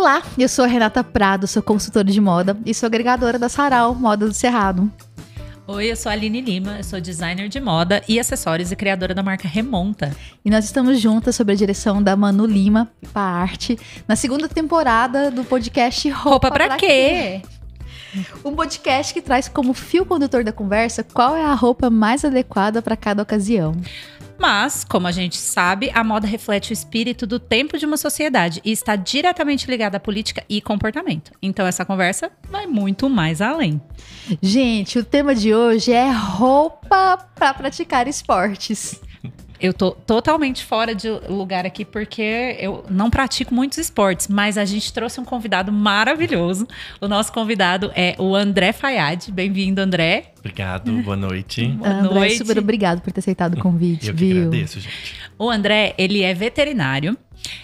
Olá, eu sou a Renata Prado, sou consultora de moda e sou agregadora da Sarau Moda do Cerrado. Oi, eu sou a Aline Lima, eu sou designer de moda e acessórios e criadora da marca Remonta. E nós estamos juntas sob a direção da Manu Lima, para arte, na segunda temporada do podcast Roupa, Roupa pra, pra quê? quê? Um podcast que traz como fio condutor da conversa qual é a roupa mais adequada para cada ocasião. Mas, como a gente sabe, a moda reflete o espírito do tempo de uma sociedade e está diretamente ligada à política e comportamento. Então, essa conversa vai muito mais além. Gente, o tema de hoje é roupa para praticar esportes. Eu tô totalmente fora de lugar aqui porque eu não pratico muitos esportes, mas a gente trouxe um convidado maravilhoso. O nosso convidado é o André Fayad. Bem-vindo, André. Obrigado, boa noite. Boa André, noite. super obrigado por ter aceitado o convite. Eu que viu? agradeço, gente. O André, ele é veterinário.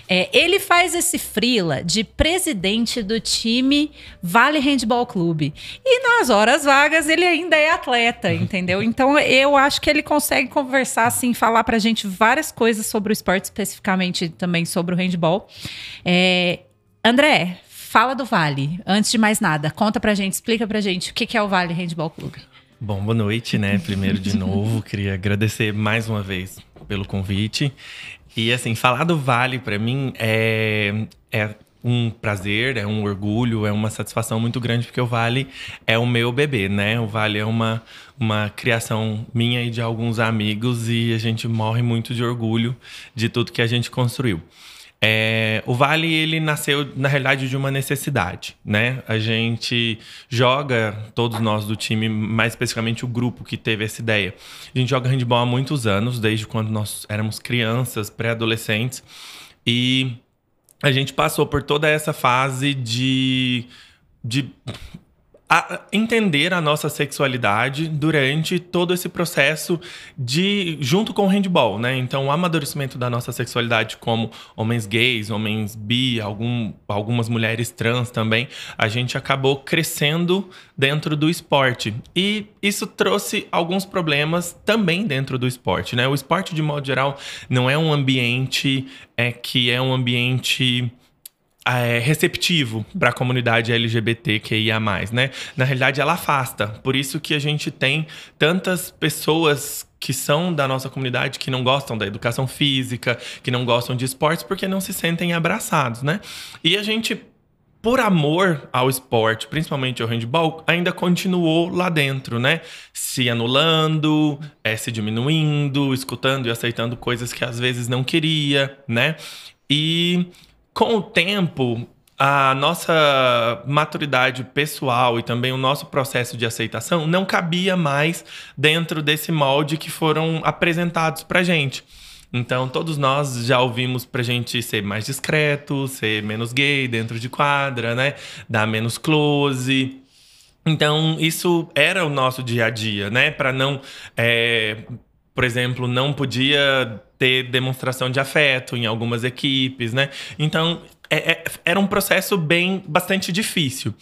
É, ele faz esse frila de presidente do time Vale Handball Clube. E nas horas vagas ele ainda é atleta, entendeu? Então eu acho que ele consegue conversar, assim, falar pra gente várias coisas sobre o esporte, especificamente também sobre o handball. É, André, fala do Vale. Antes de mais nada, conta pra gente, explica pra gente o que é o Vale Handball Clube. Bom, boa noite, né? Primeiro de novo, queria agradecer mais uma vez pelo convite. E assim, falar do Vale para mim é, é um prazer, é um orgulho, é uma satisfação muito grande, porque o Vale é o meu bebê, né? O Vale é uma, uma criação minha e de alguns amigos, e a gente morre muito de orgulho de tudo que a gente construiu. É, o Vale ele nasceu na realidade de uma necessidade, né? A gente joga todos nós do time, mais especificamente o grupo que teve essa ideia. A gente joga handball há muitos anos, desde quando nós éramos crianças, pré-adolescentes, e a gente passou por toda essa fase de de a entender a nossa sexualidade durante todo esse processo de junto com o handball, né? Então, o amadurecimento da nossa sexualidade como homens gays, homens bi, algum, algumas mulheres trans também, a gente acabou crescendo dentro do esporte. E isso trouxe alguns problemas também dentro do esporte, né? O esporte de modo geral não é um ambiente é que é um ambiente é, receptivo para a comunidade LGBTQIA+, né? Na realidade, ela afasta. Por isso que a gente tem tantas pessoas que são da nossa comunidade que não gostam da educação física, que não gostam de esportes porque não se sentem abraçados, né? E a gente por amor ao esporte, principalmente ao handball, ainda continuou lá dentro, né? Se anulando, é, se diminuindo, escutando e aceitando coisas que às vezes não queria, né? E com o tempo, a nossa maturidade pessoal e também o nosso processo de aceitação não cabia mais dentro desse molde que foram apresentados pra gente. Então, todos nós já ouvimos pra gente ser mais discreto, ser menos gay dentro de quadra, né? Dar menos close. Então, isso era o nosso dia a dia, né? Para não. É, por exemplo, não podia ter demonstração de afeto em algumas equipes, né? Então, é, é, era um processo bem bastante difícil.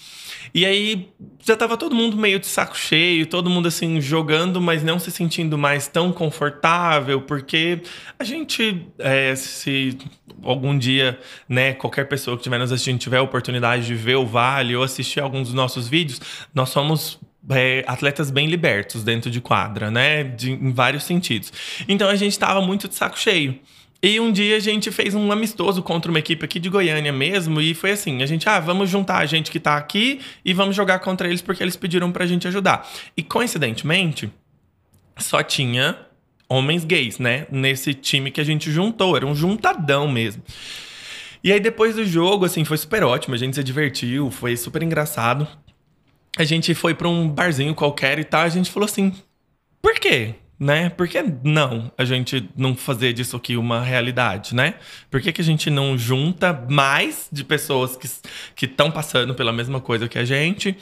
E aí já tava todo mundo meio de saco cheio, todo mundo assim jogando, mas não se sentindo mais tão confortável, porque a gente, é, se algum dia, né, qualquer pessoa que estiver nos assistindo tiver a oportunidade de ver o Vale ou assistir alguns dos nossos vídeos, nós somos é, atletas bem libertos dentro de quadra, né? De, em vários sentidos. Então a gente estava muito de saco cheio. E um dia a gente fez um amistoso contra uma equipe aqui de Goiânia mesmo. E foi assim: a gente, ah, vamos juntar a gente que tá aqui e vamos jogar contra eles porque eles pediram pra gente ajudar. E coincidentemente, só tinha homens gays, né? Nesse time que a gente juntou. Era um juntadão mesmo. E aí, depois do jogo, assim, foi super ótimo. A gente se divertiu, foi super engraçado a gente foi para um barzinho qualquer e tal, a gente falou assim: por quê? Né? Por que não a gente não fazer disso aqui uma realidade, né? Por que, que a gente não junta mais de pessoas que estão passando pela mesma coisa que a gente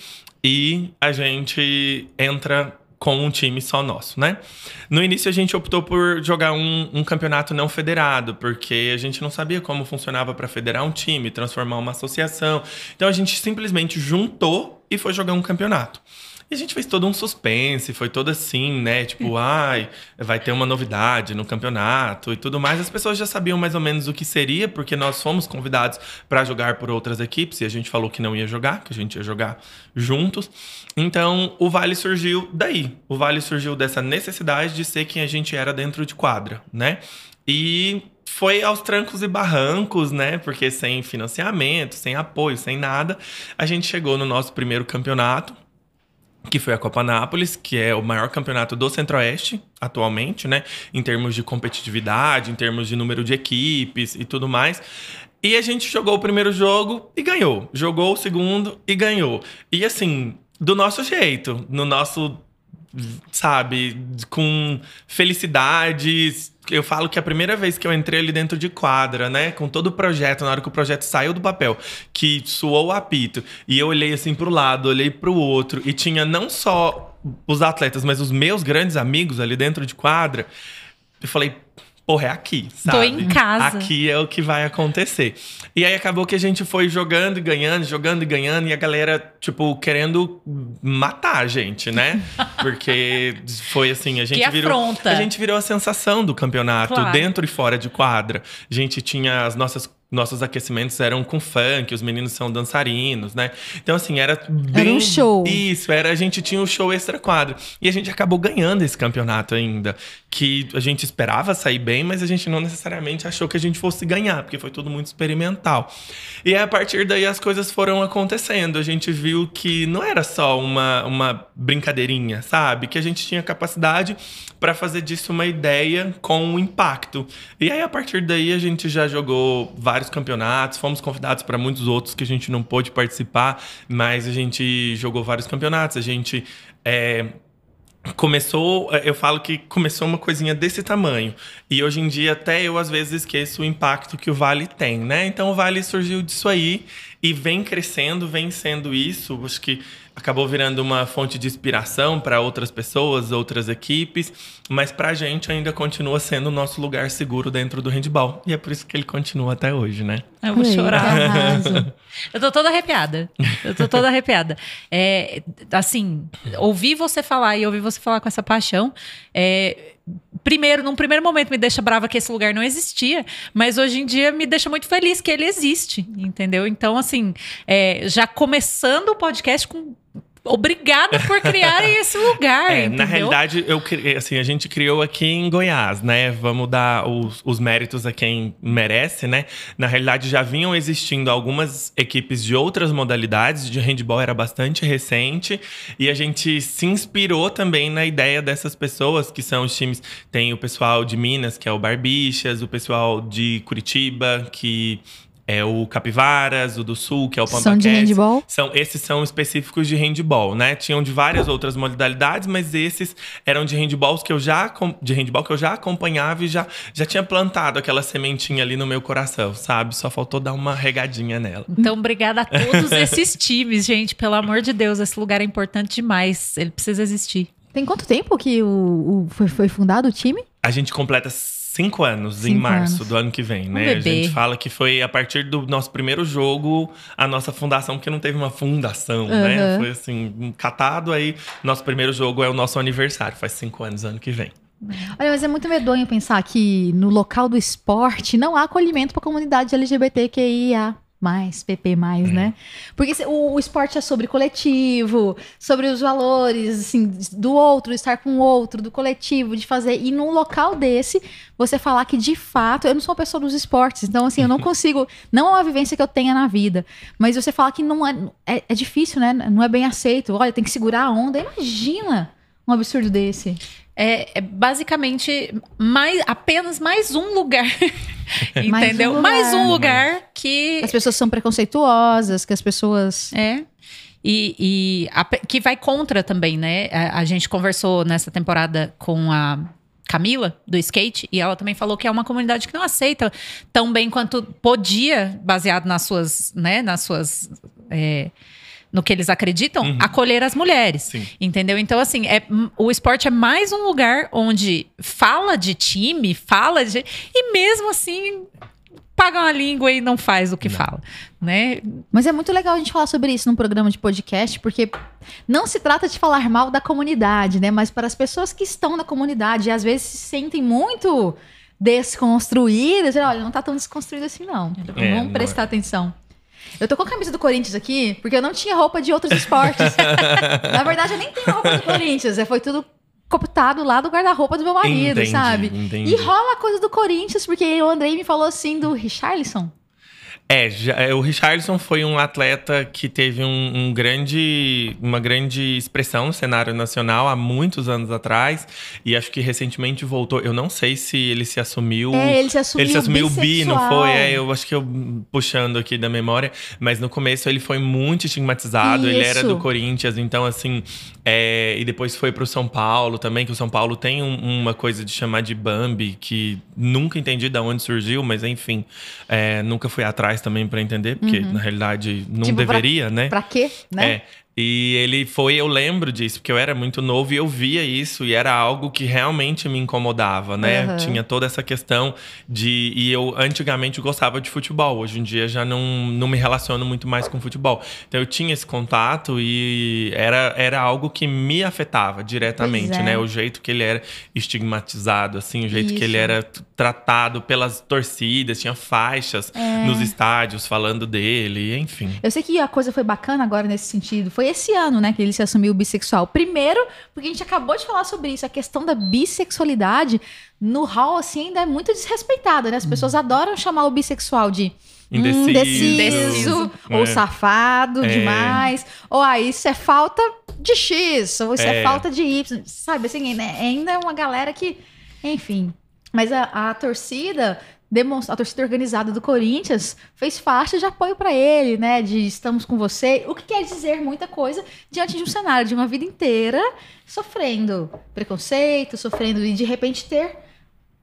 e a gente entra com um time só nosso, né? No início a gente optou por jogar um, um campeonato não federado, porque a gente não sabia como funcionava para federar um time, transformar uma associação. Então a gente simplesmente juntou e foi jogar um campeonato. E a gente fez todo um suspense, foi todo assim, né? Tipo, ai, vai ter uma novidade no campeonato e tudo mais. As pessoas já sabiam mais ou menos o que seria, porque nós fomos convidados para jogar por outras equipes e a gente falou que não ia jogar, que a gente ia jogar juntos. Então, o Vale surgiu daí. O Vale surgiu dessa necessidade de ser quem a gente era dentro de quadra, né? E foi aos trancos e barrancos, né? Porque sem financiamento, sem apoio, sem nada, a gente chegou no nosso primeiro campeonato, que foi a Copa Nápoles, que é o maior campeonato do Centro-Oeste atualmente, né? Em termos de competitividade, em termos de número de equipes e tudo mais. E a gente jogou o primeiro jogo e ganhou. Jogou o segundo e ganhou. E assim, do nosso jeito, no nosso sabe, com felicidades. Eu falo que a primeira vez que eu entrei ali dentro de quadra, né, com todo o projeto, na hora que o projeto saiu do papel, que suou o apito, e eu olhei assim pro lado, olhei pro outro, e tinha não só os atletas, mas os meus grandes amigos ali dentro de quadra, eu falei, porra, é aqui, sabe? Tô em casa. Aqui é o que vai acontecer. E aí acabou que a gente foi jogando e ganhando, jogando e ganhando, e a galera, tipo, querendo matar a gente, né? Porque foi assim, a gente que virou. afronta. A gente virou a sensação do campeonato, Claro. dentro e fora de quadra. A gente tinha as nossas. Nossos aquecimentos eram com funk, os meninos são dançarinos, né? Então, assim, era bem. um show. Isso, era, a gente tinha um show extra quadro. E a gente acabou ganhando esse campeonato ainda. Que a gente esperava sair bem, mas a gente não necessariamente achou que a gente fosse ganhar, porque foi tudo muito experimental. E a partir daí as coisas foram acontecendo. A gente viu que não era só uma, uma brincadeirinha, sabe? Que a gente tinha capacidade para fazer disso uma ideia com um impacto. E aí, a partir daí, a gente já jogou vários campeonatos, fomos convidados para muitos outros que a gente não pôde participar, mas a gente jogou vários campeonatos, a gente. é, Começou, eu falo que começou uma coisinha desse tamanho. E hoje em dia, até eu às vezes esqueço o impacto que o Vale tem, né? Então o Vale surgiu disso aí e vem crescendo, vem sendo isso. Acho que acabou virando uma fonte de inspiração para outras pessoas, outras equipes, mas pra gente ainda continua sendo o nosso lugar seguro dentro do handball. E é por isso que ele continua até hoje, né? Eu vou chorar. Eu tô toda arrepiada. Eu tô toda arrepiada. É, assim, ouvir você falar e ouvir você falar com essa paixão. é, primeiro, num primeiro momento, me deixa brava que esse lugar não existia, mas hoje em dia me deixa muito feliz que ele existe, entendeu? Então, assim, é, já começando o podcast com. Obrigada por criarem esse lugar. É, na realidade, eu, assim, a gente criou aqui em Goiás, né? Vamos dar os, os méritos a quem merece, né? Na realidade, já vinham existindo algumas equipes de outras modalidades, de handball era bastante recente, e a gente se inspirou também na ideia dessas pessoas, que são os times. Tem o pessoal de Minas, que é o Barbixas, o pessoal de Curitiba, que é o Capivaras, o do Sul, que é o Pampa São de handball? São, esses são específicos de handball, né? Tinham de várias outras modalidades, mas esses eram de handballs que eu já de handball que eu já acompanhava e já, já tinha plantado aquela sementinha ali no meu coração, sabe? Só faltou dar uma regadinha nela. Então, obrigada a todos esses times, gente. Pelo amor de Deus, esse lugar é importante demais. Ele precisa existir. Tem quanto tempo que o, o- foi, foi fundado o time? A gente completa cinco anos em Cinco março anos. do ano que vem, Um né? a bebê. gente fala que foi a partir do nosso primeiro jogo a nossa fundação, porque não teve uma fundação, né? Aham. Foi assim, um catado aí. Nosso primeiro jogo é o nosso aniversário, faz cinco anos ano que vem. Olha, mas é muito medonho pensar que no local do esporte não há acolhimento para a comunidade LGBTQIA. Mais, PP, né? Porque se- o, o esporte é sobre coletivo, sobre os valores, assim, do outro, estar com o outro, do coletivo, de fazer. E num local desse, você falar que de fato, eu não sou uma pessoa dos esportes, então assim, eu não consigo. Não é uma vivência que eu tenha na vida. Mas você falar que não é. É, é difícil, né? Não é bem aceito. Olha, tem que segurar a onda. Imagina um absurdo desse. É, é basicamente mais, apenas mais um lugar. Entendeu? um Mais lugar. um lugar que. As pessoas são preconceituosas, que as pessoas. É. E, e a que vai contra também, né? A, a gente conversou nessa temporada com a Camila, do skate, e ela também falou que é uma comunidade que não aceita tão bem quanto podia, baseado nas suas, né, nas suas. é, no que eles acreditam, Uhum. acolher as mulheres. Sim. Entendeu? Então, assim, é, o esporte é mais um lugar onde fala de time, fala de. E mesmo assim, paga uma língua e não faz o que Não. fala, né? Mas é muito legal a gente falar sobre isso num programa de podcast, porque não se trata de falar mal da comunidade, né? Mas para as pessoas que estão na comunidade e às vezes se sentem muito desconstruídas, olha, não tá tão desconstruído assim, não. É, Vamos não prestar atenção. Eu tô com a camisa do Corinthians aqui, porque eu não tinha roupa de outros esportes. Na verdade, eu nem tenho roupa do Corinthians, é, foi tudo cooptado lá do guarda-roupa do meu marido, Entendi, sabe? entendi. E rola coisa do Corinthians, porque o Andrei me falou assim do Richarlison. É, já- é, o Richardson foi um atleta que teve um, um grande, uma grande expressão no cenário nacional há muitos anos atrás. E acho que recentemente voltou. Eu não sei se ele se assumiu. É, ele se assumiu Ele se assumiu bi, não foi? É, eu acho que eu puxando aqui da memória, mas no começo ele foi muito estigmatizado. Ele era Isso. do Corinthians, então assim, é, e depois foi pro São Paulo também, que o São Paulo tem um- uma coisa de chamar de Bambi, que nunca entendi de onde surgiu, mas enfim, é, nunca fui atrás também pra entender, porque na realidade não Tipo, pra- deveria, né? Pra quê, né? É. E ele foi, eu lembro disso, porque eu era muito novo e eu via isso, e era algo que realmente me incomodava, né? Aham. Tinha toda essa questão de. E eu antigamente gostava de futebol, hoje em dia já não, não me relaciono muito mais com futebol. Então eu tinha esse contato e era, era algo que me afetava diretamente, Pois é. né? O jeito que ele era estigmatizado, assim, o jeito que ele Isso. era tratado pelas torcidas, tinha faixas É. nos estádios falando dele, enfim. Eu sei que a coisa foi bacana agora nesse sentido. Foi esse ano, né, que ele se assumiu bissexual. Primeiro, porque a gente acabou de falar sobre isso, a questão da bissexualidade no hall, assim, ainda é muito desrespeitada, né? As pessoas adoram chamar o bissexual de hum, Indeciso. indeciso, ou É. safado É. demais, ou ah, isso é falta de X, ou isso é, É. falta de Y, sabe? Assim, né? ainda é uma galera que, enfim. Mas a, a torcida demonstra, a torcida organizada do Corinthians fez faixa de apoio pra ele, né? De estamos com você, o que quer dizer muita coisa diante de um cenário de uma vida inteira sofrendo preconceito, sofrendo e de repente ter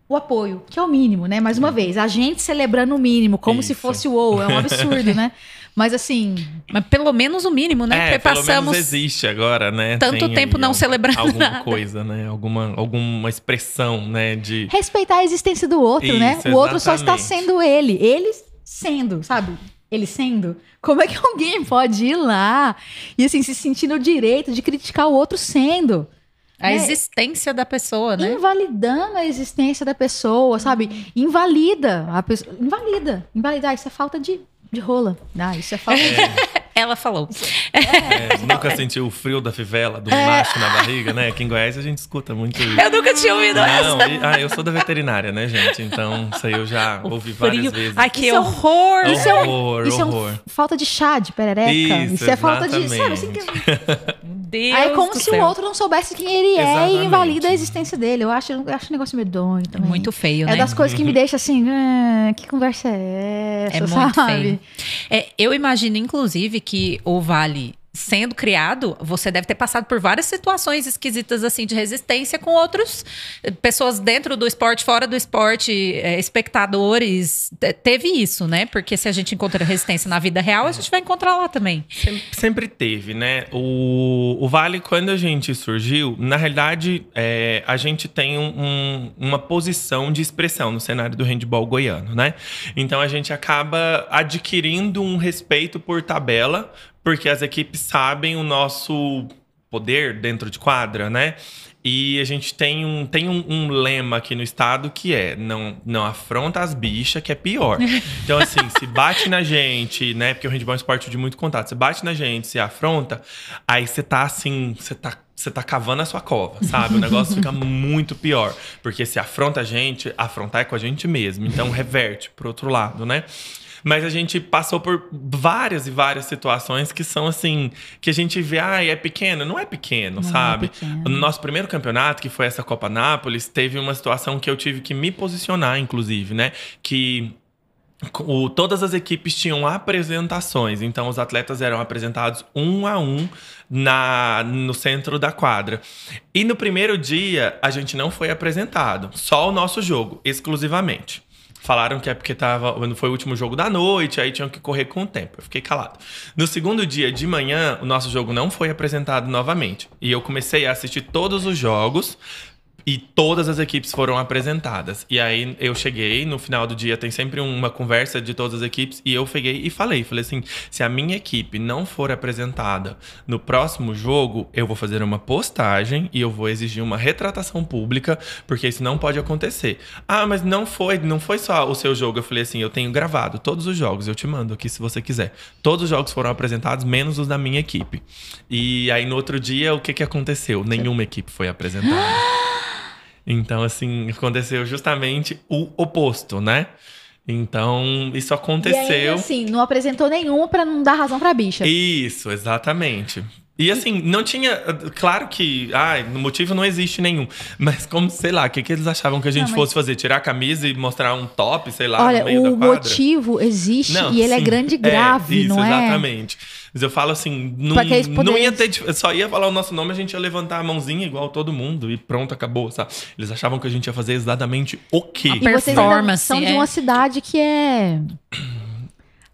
o apoio, que é o mínimo, né? Mais uma vez, a gente celebrando o mínimo, como se Isso. fosse o ou, é um absurdo, né? Mas assim, Mas pelo menos o mínimo, né? É, Porque pelo passamos. menos existe agora, né? tanto Tem tempo não al- celebrando alguma nada. coisa, né? Alguma, alguma expressão, né? De respeitar a existência do outro, né? Isso, O outro só está exatamente. sendo ele, ele sendo, sabe? Ele sendo. Como é que alguém pode ir lá e assim se sentir no direito de criticar o outro sendo? A né? existência da pessoa, né? Invalidando a existência da pessoa, sabe? Invalida a pessoa. Invalida. Invalida. Ah, isso é falta de, de rola. Ah, isso é falta de. Ela falou. é, nunca sentiu o frio da fivela, É. do macho na barriga, né? Aqui em Goiás a gente escuta muito isso. Eu nunca tinha ouvido essa. Não, e- ah, eu sou da veterinária, né, gente? Então, isso aí eu já ouvi várias vezes. Ai, que Isso é horror! Isso é um- horror, isso é horror. um falta de chá de perereca. Isso, Isso, é falta de. Sabe, assim, que- Deus Aí é como do se céu. o outro não soubesse quem ele é Exatamente. e invalida a existência dele. Eu acho, eu acho um negócio medonho É também. muito feio, É né? das coisas que me deixa assim, ah, que conversa é essa, É muito sabe? feio. É, eu imagino, inclusive, que o Vale, sendo criado, você deve ter passado por várias situações esquisitas, assim, de resistência com outros eh, pessoas dentro do esporte, fora do esporte, eh, espectadores. Te- Teve isso, né? Porque se a gente encontra resistência na vida real, a gente vai encontrar lá também. Sempre, sempre teve, né? O, o Vale, quando a gente surgiu, na realidade, é, a gente tem um- um- uma posição de expressão no cenário do handball goiano, né? Então a gente acaba adquirindo um respeito por tabela, porque as equipes sabem o nosso poder dentro de quadra, né? E a gente tem um, tem um, um lema aqui no estado que é não, não afronta as bichas, que é pior. Então, assim, se bate na gente, né? Porque o handball é um esporte de muito contato. Você bate na gente, se afronta, aí você tá assim, você tá. Você tá cavando a sua cova, sabe? O negócio fica muito pior. Porque se afronta a gente, afrontar é com a gente mesmo. Então reverte pro outro lado, né? Mas a gente passou por várias e várias situações que são assim, que a gente vê, ah, é pequeno. Não é pequeno, Não é sabe? pequeno. No nosso primeiro campeonato, que foi essa Copa Nápoles, teve uma situação que eu tive que me posicionar, inclusive, né? Que o- todas as equipes tinham apresentações, então os atletas eram apresentados um a um na, no centro da quadra. E no primeiro dia, a gente não foi apresentado, só o nosso jogo, exclusivamente. Falaram que é porque tava, foi o último jogo da noite, aí tinham que correr com o tempo. Eu fiquei calado. No segundo dia de manhã, o nosso jogo não foi apresentado novamente. E eu comecei a assistir todos os jogos e todas as equipes foram apresentadas. E aí eu cheguei, no final do dia tem sempre uma conversa de todas as equipes, e eu peguei e falei, falei assim, se a minha equipe não for apresentada no próximo jogo, eu vou fazer uma postagem e eu vou exigir uma retratação pública, porque isso não pode acontecer. Ah, mas não foi, não foi só o seu jogo. Eu falei assim, eu tenho gravado todos os jogos, eu te mando aqui se você quiser. Todos os jogos foram apresentados, menos os da minha equipe. E aí no outro dia, o que que aconteceu? Nenhuma equipe foi apresentada. Então, assim, aconteceu justamente o oposto, né? Então, isso E aí, aconteceu. assim, não apresentou nenhuma pra não dar razão pra bicha. Isso, exatamente. E assim, não tinha. Claro que. Ai, no motivo não existe nenhum. Mas como, sei lá, o que, que eles achavam que a gente Não, mas- fosse fazer? Tirar a camisa e mostrar um top, sei lá, Olha, no meio da o quadra? motivo existe Não, e ele é grande e grave, isso, não é? Exatamente. Mas eu falo assim, não, Pra que eles não ia ter. Só ia falar o nosso nome, a gente ia levantar a mãozinha igual todo mundo e pronto, acabou, sabe? Eles achavam que a gente ia fazer exatamente o quê? E vocês ainda Performance, são de é. uma cidade que é.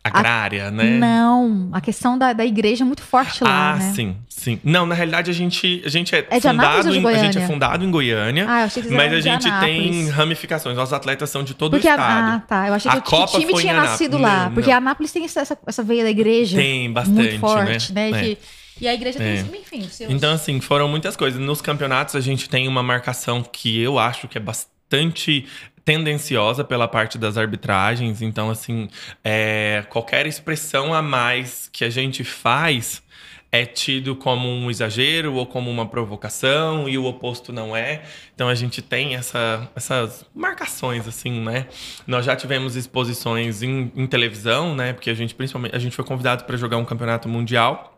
Agrária, né? Não, a questão da, da igreja é muito forte lá, ah, né? sim, sim. Não, na realidade a gente, a gente é, É fundado em, a gente é Goiânia? fundado em Goiânia, Ah, eu achei que mas a gente tem ramificações. Nossos atletas são de todo Porque o a, estado. ah, tá. Eu achei A que o- que o Copa time tinha Anápolis. nascido lá. Não, porque não. Anápolis tem essa, essa veia da igreja. Tem bastante, muito forte, né? né? É. Que- e a igreja É. tem, enfim, seus... Então, assim, foram muitas coisas. Nos campeonatos, a gente tem uma marcação que eu acho que é bastante tendenciosa pela parte das arbitragens. Então, assim, é, qualquer expressão a mais que a gente faz é tido como um exagero ou como uma provocação e o oposto não é. Então a gente tem essa, essas marcações assim, né? Nós já tivemos exposições em, em televisão, né? Porque a gente principalmente a gente foi convidado para jogar um campeonato mundial.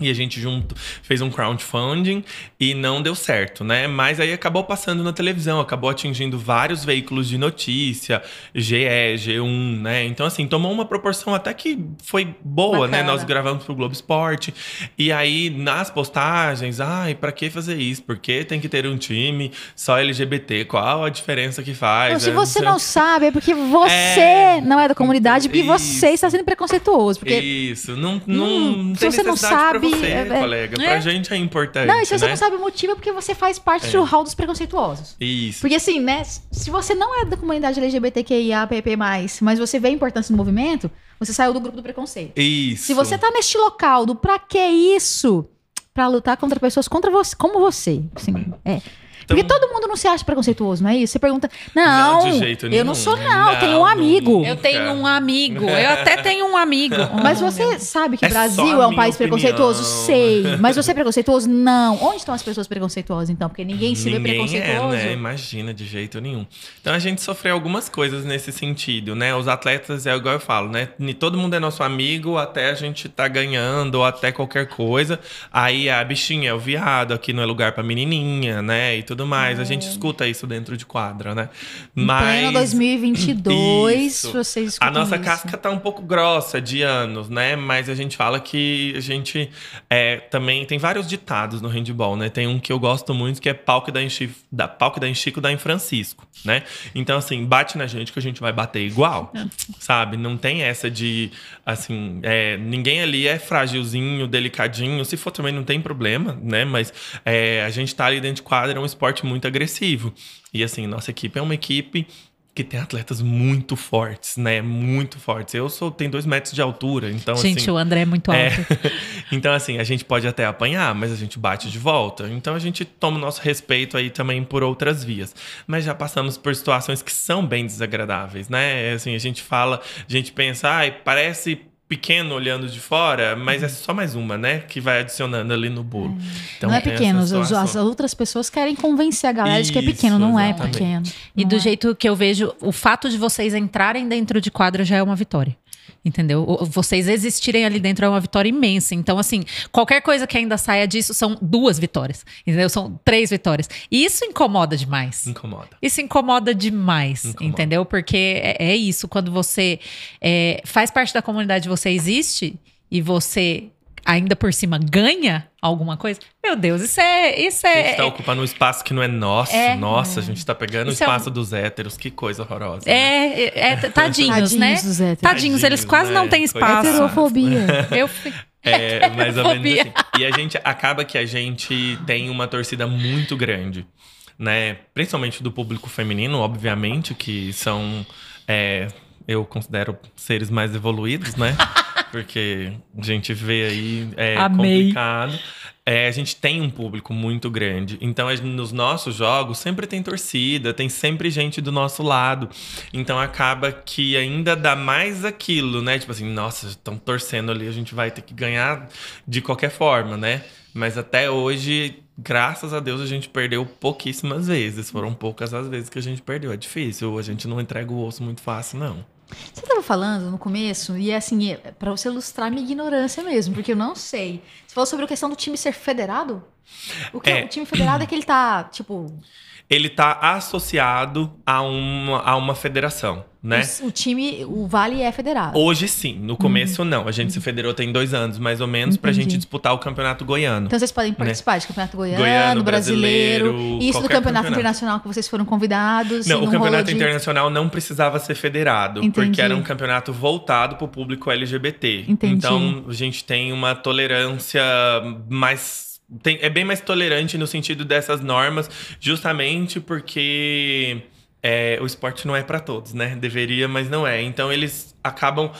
E a gente junto fez um crowdfunding e não deu certo, né? Mas aí acabou passando na televisão, acabou atingindo vários veículos de notícia, GE, G1, né? Então, assim, tomou uma proporção até que foi boa, né? Bacana. Nós gravamos pro Globo Esporte. E aí, nas postagens, ai, pra que fazer isso? Porque tem que ter um time só LGBT? Qual a diferença que faz? Não, se É, você não sabe, é porque você É. não é da comunidade, porque você está sendo preconceituoso. Porque Isso, não, não, Hum, se tem você não necessidade sabe, pra você, é- é- colega. Pra É. gente é importante, Não, e se você né? não sabe o motivo, é porque você faz parte É. do hall dos preconceituosos. Isso. Porque assim, né? Se você não é da comunidade LGBTQIA, PP, mas você vê a importância do movimento, você saiu do grupo do preconceito. Isso. Se você tá neste local do pra que isso? Pra lutar contra pessoas contra você, como você. Assim, é. Porque Então- todo mundo não se acha preconceituoso, não é isso? Você pergunta, não, Não, de jeito eu nenhum. não sou não, eu tenho um amigo. nunca. Eu tenho um amigo. Eu até tenho um amigo. Mas você sabe que o É Brasil é um país opinião. preconceituoso? Sei. Mas você é preconceituoso? Não. Onde estão as pessoas preconceituosas, então? Porque ninguém se vê Ninguém preconceituoso. É, né? Imagina, de jeito nenhum. Então a gente sofreu algumas coisas nesse sentido, né? Os atletas, é igual eu falo, né? Todo mundo é nosso amigo até a gente tá ganhando ou até qualquer coisa. Aí a bichinha é o viado, aqui não é lugar pra menininha, né? E tudo mais. A gente escuta isso dentro de quadra, né? Em pleno 2022, Isso. vocês A nossa isso. casca tá um pouco grossa de anos, né? Mas a gente fala que a gente é, também tem vários ditados no handball, né? Tem um que eu gosto muito que é pau que dá em Chico, da, pau que dá em Chico dá em Francisco, né? Então, assim, bate na gente que a gente vai bater igual, sabe? Não tem essa de, assim, é, ninguém ali é frágilzinho, delicadinho. Se for também não tem problema, né? Mas é, a gente tá ali dentro de quadra, é um esporte muito agressivo. E, assim, nossa equipe é uma equipe que tem atletas muito fortes, né? Muito fortes. Eu sou tenho dois metros de altura, então Gente, assim. o André é muito alto. é. então, assim, a gente pode até apanhar, mas a gente bate de volta. Então a gente toma o nosso respeito aí também por outras vias. Mas já passamos por situações que são bem desagradáveis, né? Assim, a gente fala, a gente pensa, ai, parece pequeno olhando de fora, mas é só mais uma, né? Que vai adicionando ali no bolo. Então, não é pequeno, as, as outras pessoas querem convencer a galera de que é Isso, pequeno. Não é exatamente. pequeno. E Não do é. jeito que eu vejo, o fato de vocês entrarem dentro de quadra já é uma vitória. Entendeu? Vocês existirem ali dentro é uma vitória imensa. Então, assim, qualquer coisa que ainda saia disso são duas vitórias. Entendeu? São três vitórias. E isso incomoda demais. Incomoda. Isso incomoda demais, Incomoda. entendeu? Porque é, é isso, quando você é, faz parte da comunidade, você existe e você ainda por cima ganha alguma coisa. Meu Deus, isso é. Isso A é, gente tá ocupando um espaço que não é nosso. É. Nossa, a gente tá pegando o é um- espaço dos héteros. Que coisa horrorosa. né? é, é, é, tadinhos, Tadinhos né? dos héteros. Tadinhos, eles Tadinhos, quase né? não têm Coitados. espaço. Heterofobia. Eu fui- É, mais ou menos assim. E a gente acaba que a gente tem uma torcida muito grande. né? Principalmente do público feminino, obviamente, que são. é, eu considero seres mais evoluídos, né? Porque a gente vê aí, é Amei. complicado. É, a gente tem um público muito grande. Então, gente- nos nossos jogos, sempre tem torcida, tem sempre gente do nosso lado. Então, acaba que ainda dá mais aquilo, né? Tipo assim, nossa, estão torcendo ali, a gente vai ter que ganhar de qualquer forma, né? Mas até hoje, graças a Deus, a gente perdeu pouquíssimas vezes. Foram poucas as vezes que a gente perdeu. É difícil, a gente não entrega o osso muito fácil, não. Você estava falando no começo, e é assim, é para você ilustrar minha ignorância mesmo, porque eu não sei. Você falou sobre a questão do time ser federado? O que é, É. o time federado é que ele tá, tipo, Ele tá associado a uma, a uma federação, né? o, o time, o Vale é federado. Hoje sim, no começo não. A gente se federou tem dois anos, mais ou menos, pra Entendi. gente disputar o campeonato goiano. Então vocês podem participar de campeonato goiano, Né? Goiano, brasileiro, brasileiro, isso do campeonato, campeonato. internacional que vocês foram convidados. não, o campeonato de- internacional não precisava ser federado, Entendi. porque era um campeonato voltado pro público LGBT. Entendi. Então a gente tem uma tolerância mais. Tem- é bem mais tolerante no sentido dessas normas, justamente porque. é, o esporte não é para todos, né? Deveria, mas não é. Então eles acabam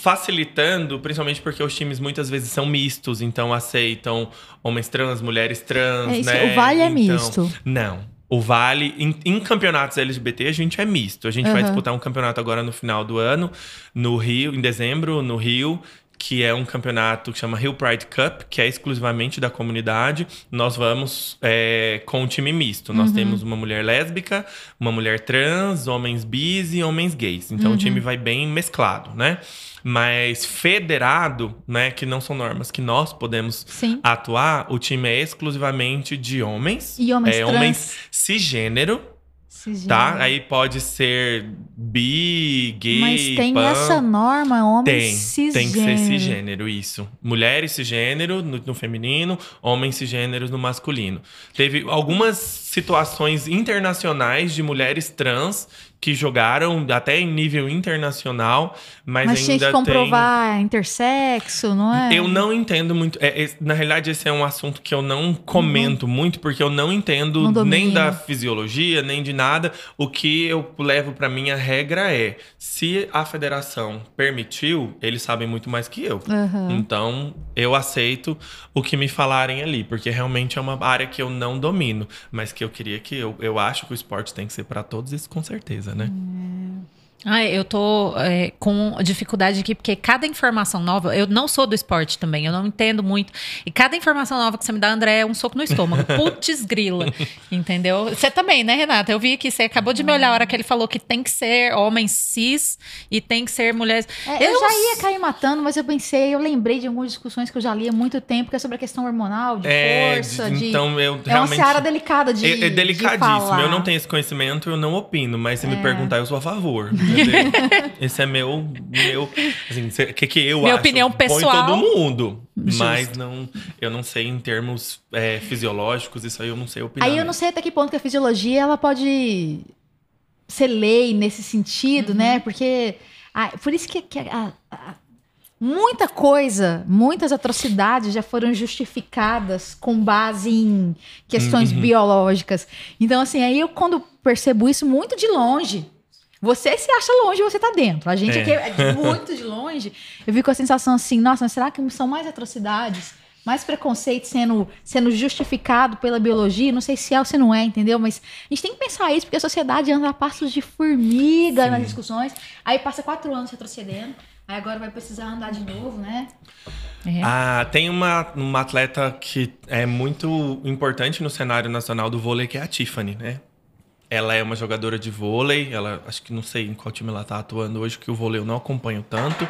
facilitando, principalmente porque os times muitas vezes são mistos, então aceitam homens trans, mulheres trans, É isso, né? o Vale é Então, misto. Não. O Vale, em, em campeonatos LGBT, a gente é misto. A gente vai Aham. disputar um campeonato agora no final do ano, no Rio, em dezembro, no Rio, que é um campeonato que chama Rio Pride Cup, que é exclusivamente da comunidade. Nós vamos é, com um time misto. Nós temos uma mulher lésbica, uma mulher trans, homens bis e homens gays. Então o time vai bem mesclado, né? Mas federado, né, que não são normas que nós podemos Sim. atuar, o time é exclusivamente de homens. E homens é, trans. homens cisgênero, Cisgênero. tá? Aí pode ser bi, gay, Mas tem pan. essa norma, homens Tem, cisgênero. tem que ser cisgênero, isso. Mulheres cisgênero no, no feminino, homens cisgêneros no masculino. Teve algumas situações internacionais de mulheres trans que jogaram até em nível internacional, mas, Mas ainda tinha que tem... comprovar intersexo, não é? Eu não entendo muito. é, é, na realidade, esse é um assunto que eu não comento muito, porque eu não entendo Não nem da fisiologia, nem de nada. O que eu levo pra mim, a regra é: se a federação permitiu, eles sabem muito mais que eu. Aham. Então, eu aceito o que me falarem ali, porque realmente é uma área que eu não domino, mas que eu queria que eu, eu acho que o esporte tem que ser pra todos, isso com certeza, né? Ai, eu tô é, com dificuldade aqui, porque cada informação nova, eu não sou do esporte também, eu não entendo muito. E cada informação nova que você me dá, André, é um soco no estômago. Putz grila. Entendeu? Você também, né, Renata? Eu vi que você acabou de me olhar a hora que ele falou que tem que ser homens cis e tem que ser mulheres. É, eu, já ia cair matando, mas eu pensei, eu lembrei de algumas discussões que eu já li há muito tempo, que é sobre a questão hormonal, de É, força, de- de... então eu é uma realmente seara delicada de É, é de delicadíssimo. falar. Eu não tenho esse conhecimento, eu não opino, mas É. se me perguntar, eu sou a favor. entendeu? esse é meu. meu assim, que, que eu Minha acho? opinião Põe pessoal. todo mundo. Justo. Mas não, eu não sei em termos é, fisiológicos, isso aí eu não sei opinar. Aí eu não mesmo. sei até que ponto que a fisiologia ela pode ser lei nesse sentido, Uhum. né? Porque ah, por isso que, que a- a- muita coisa, muitas atrocidades já foram justificadas com base em questões Uhum. biológicas. Então assim, aí eu quando percebo isso muito de longe, você se acha longe, você tá dentro. A gente É. aqui é muito de longe. Eu fico com a sensação assim, nossa, mas será que são mais atrocidades? Mais preconceito sendo, sendo justificado pela biologia? Não sei se é ou se não é, entendeu? Mas a gente tem que pensar isso, porque a sociedade anda a passos de formiga Sim. nas discussões. Aí passa quatro anos retrocedendo. Aí agora vai precisar andar de novo, né? É. Ah, tem uma, uma atleta que é muito importante no cenário nacional do vôlei, que é a Tiffany, né? Ela é uma jogadora de vôlei, ela acho que não sei em qual time ela tá atuando hoje, que o vôlei eu não acompanho tanto,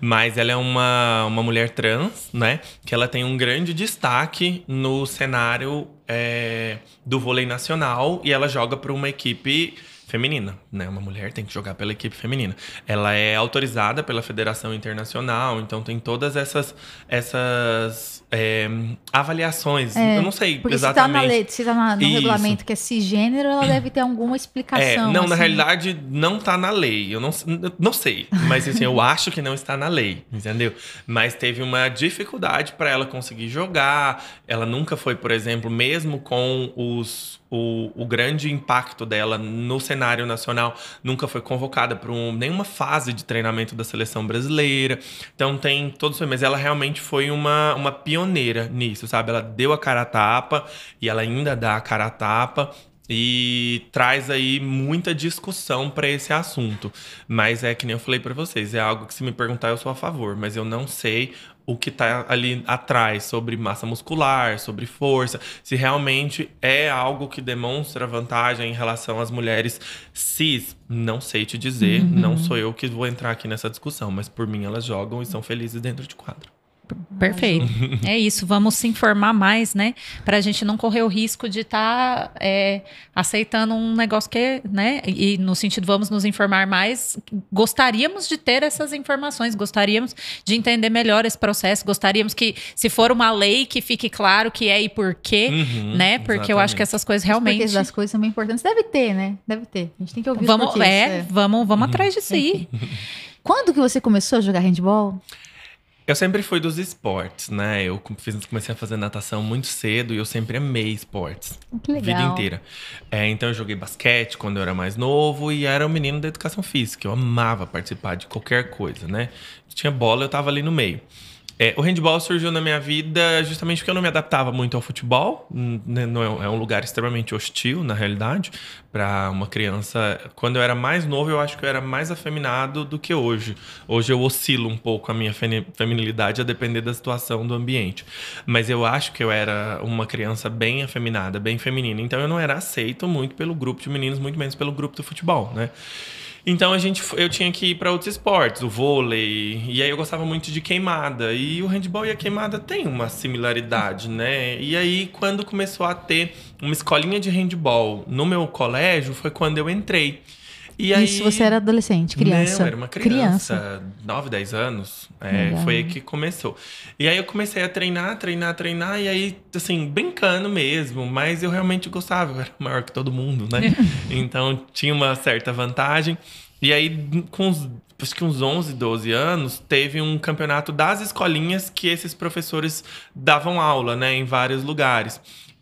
mas ela é uma, uma mulher trans, né? Que ela tem um grande destaque no cenário é, do vôlei nacional e ela joga para uma equipe feminina, né? Uma mulher tem que jogar pela equipe feminina. Ela é autorizada pela Federação Internacional, então tem todas essas essas é, avaliações. É, Eu não sei Porque exatamente. se tá, na lei, se tá na- no Isso. regulamento que é cisgênero, ela deve ter alguma É, explicação. não, na assim. realidade não tá na lei. Eu não, não sei, mas assim, eu acho que não está na lei, entendeu? Mas teve uma dificuldade para ela conseguir jogar. Ela nunca foi, por exemplo, mesmo com os o, o grande impacto dela no cenário nacional, nunca foi convocada para um, nenhuma fase de treinamento da seleção brasileira. Então tem todos os mas ela realmente foi uma, uma pioneira nisso, sabe? Ela deu a cara a tapa e ela ainda dá a cara a tapa e traz aí muita discussão para esse assunto. Mas é que nem eu falei para vocês, é algo que se me perguntar eu sou a favor, mas eu não sei o que tá ali atrás sobre massa muscular, sobre força, se realmente é algo que demonstra vantagem em relação às mulheres cis, não sei te dizer, não sou eu que vou entrar aqui nessa discussão, mas por mim elas jogam e são felizes dentro de quadro. Perfeito. É isso, vamos se informar mais, né? Pra gente não correr o risco de estar aceitando um negócio que, né? E no sentido, vamos nos informar mais. Gostaríamos de ter essas informações, gostaríamos de entender melhor esse processo, gostaríamos que, se for uma lei, que fique claro que é e por quê, Uhum, né? Porque eu acho que exatamente. essas coisas Os realmente. das coisas são bem importantes. Deve ter, né? Deve ter. A gente tem que ouvir os Vamos, porquês, é, vamos, vamos atrás disso aí. Quando que você começou a jogar handball? Eu sempre fui dos esportes, né? Eu fiz- comecei a fazer natação muito cedo e eu sempre amei esportes. Que legal. Vida inteira. É, então eu joguei basquete quando eu era mais novo e era um menino da educação física. Eu amava participar de qualquer coisa, né? Tinha bola, eu tava ali no meio. É, o handball surgiu na minha vida justamente porque eu não me adaptava muito ao futebol. Né, não é, é um lugar extremamente hostil, na realidade, para uma criança. Quando eu era mais novo, eu acho que eu era mais afeminado do que hoje. Hoje eu oscilo um pouco a minha feminilidade a depender da situação do ambiente. Mas eu acho que eu era uma criança bem afeminada, bem feminina. Então eu não era aceito muito pelo grupo de meninos, muito menos pelo grupo do futebol, né? Então a gente, eu tinha que ir para outros esportes, o vôlei, e aí eu gostava muito de queimada. E o handball e a queimada têm uma similaridade, né? E aí quando começou a ter uma escolinha de handball no meu colégio foi quando eu entrei. E aí, Isso você era adolescente, criança. não, era uma criança, 9, 10 anos. É, foi aí que começou. E aí eu comecei a treinar, treinar, treinar, e aí, assim, brincando mesmo, mas eu realmente gostava, eu era maior que todo mundo, né? então tinha uma certa vantagem. E aí, com uns, acho que uns 11, 12 anos, teve um campeonato das escolinhas que esses professores davam aula, né, em vários lugares.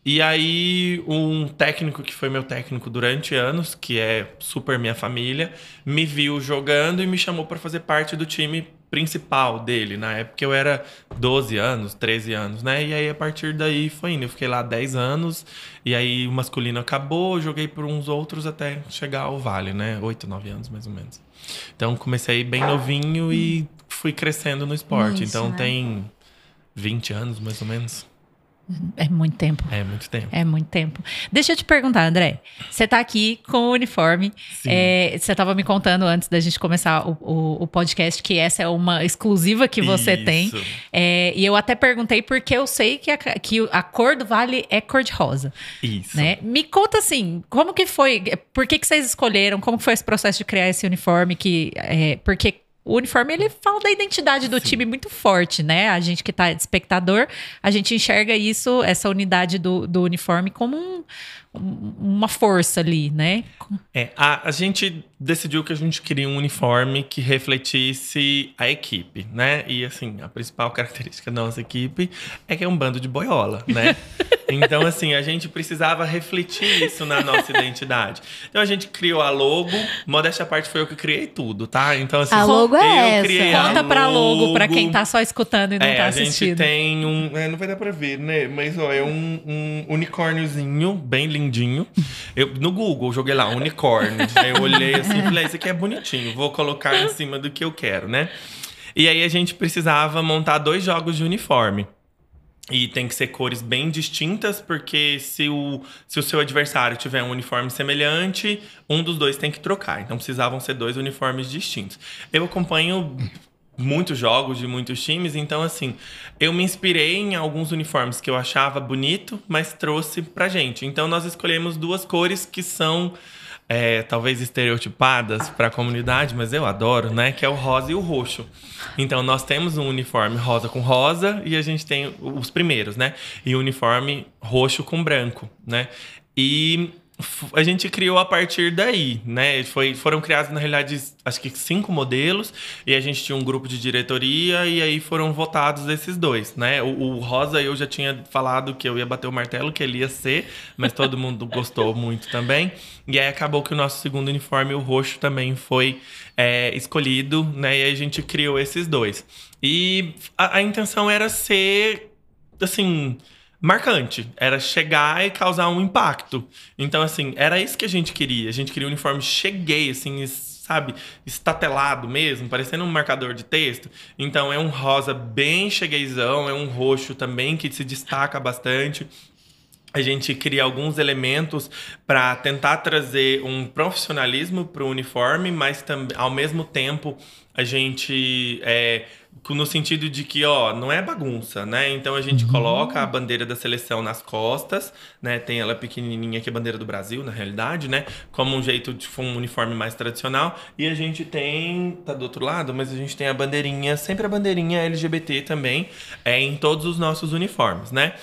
E aí, um técnico que foi meu técnico durante anos, que é super minha família, me viu jogando e me chamou para fazer parte do time principal dele. Na época eu era 12 anos, 13 anos, né? E aí, a partir daí, foi indo. Eu fiquei lá 10 anos, e aí o masculino acabou, joguei por uns outros até chegar ao Vale, né? 8, 9 anos, mais ou menos. Então, comecei bem novinho e fui crescendo no esporte. Isso, então, né? tem 20 anos, mais ou menos. É muito tempo. É muito tempo. É muito tempo. Deixa eu te perguntar, André. Você tá aqui com o uniforme. É, você estava me contando antes da gente começar o, o- o podcast que essa é uma exclusiva que você tem. Isso. É, e eu até perguntei porque eu sei que a, que a cor do Vale é cor de rosa. Isso. Né? Me conta assim, como que foi? Por que, que vocês escolheram? Como foi esse processo de criar esse uniforme? Que, é, porque o uniforme ele fala da identidade do Sim. time muito forte, né? A gente que tá de espectador, a gente enxerga isso, essa unidade do, do uniforme como um- uma força ali, né? É, a, a gente decidiu que a gente queria um uniforme que refletisse a equipe, né? E assim, a principal característica da nossa equipe é que é um bando de boiola, né? Então, assim, a gente precisava refletir isso na nossa identidade. Então a gente criou a logo. Modéstia à parte foi eu que criei tudo, tá? Então, assim, A logo é essa. a Conta pra logo, pra quem logo. tá só escutando e não é, tá a assistindo. gente tem um. é, não vai dar pra ver, né? Mas ó, é um, um unicórniozinho bem lindinho. Eu, no Google, joguei lá, unicórnio. Aí eu olhei assim e falei: "Ah, Isso aqui é bonitinho, vou colocar em cima do que eu quero, né? E aí a gente precisava montar dois jogos de uniforme. E tem que ser cores bem distintas, porque se o, se o seu adversário tiver um uniforme semelhante, um dos dois tem que trocar. Então precisavam ser dois uniformes distintos. Eu acompanho muitos jogos de muitos times, então assim, eu me inspirei em alguns uniformes que eu achava bonito, mas trouxe pra gente. Então nós escolhemos duas cores que são é, talvez estereotipadas para a comunidade, mas eu adoro, né? Que é o rosa e o roxo. Então nós temos um uniforme rosa com rosa e a gente tem os primeiros, né? E o uniforme roxo com branco, né? E a gente criou a partir daí, né? Foi, foram criados, na realidade, acho que cinco modelos, e a gente tinha um grupo de diretoria, e aí foram votados esses dois, né? O, o, Rosa eu já tinha falado que eu ia bater o martelo, que ele ia ser, mas todo mundo gostou muito também. E aí acabou que o nosso segundo uniforme, o roxo, também foi é, escolhido, né? E aí a gente criou esses dois. E a, a intenção era ser, assim marcante. Era chegar e causar um impacto. Então, assim, era isso que a gente queria. A gente queria um uniforme cheguei, assim, sabe, estatelado mesmo, parecendo um marcador de texto. Então, é um rosa bem chegueizão, é um roxo também que se destaca bastante. A gente cria alguns elementos para tentar trazer um profissionalismo para o uniforme, mas também, ao mesmo tempo, a gente é, no sentido de que, ó, não é bagunça, né? Então a gente uhum. coloca a bandeira da seleção nas costas, né? Tem ela pequenininha que é a bandeira do Brasil, na realidade, né? Como um jeito de um uniforme mais tradicional. E a gente tem, tá do outro lado, mas a gente tem a bandeirinha, sempre a bandeirinha LGBT também, é em todos os nossos uniformes, né?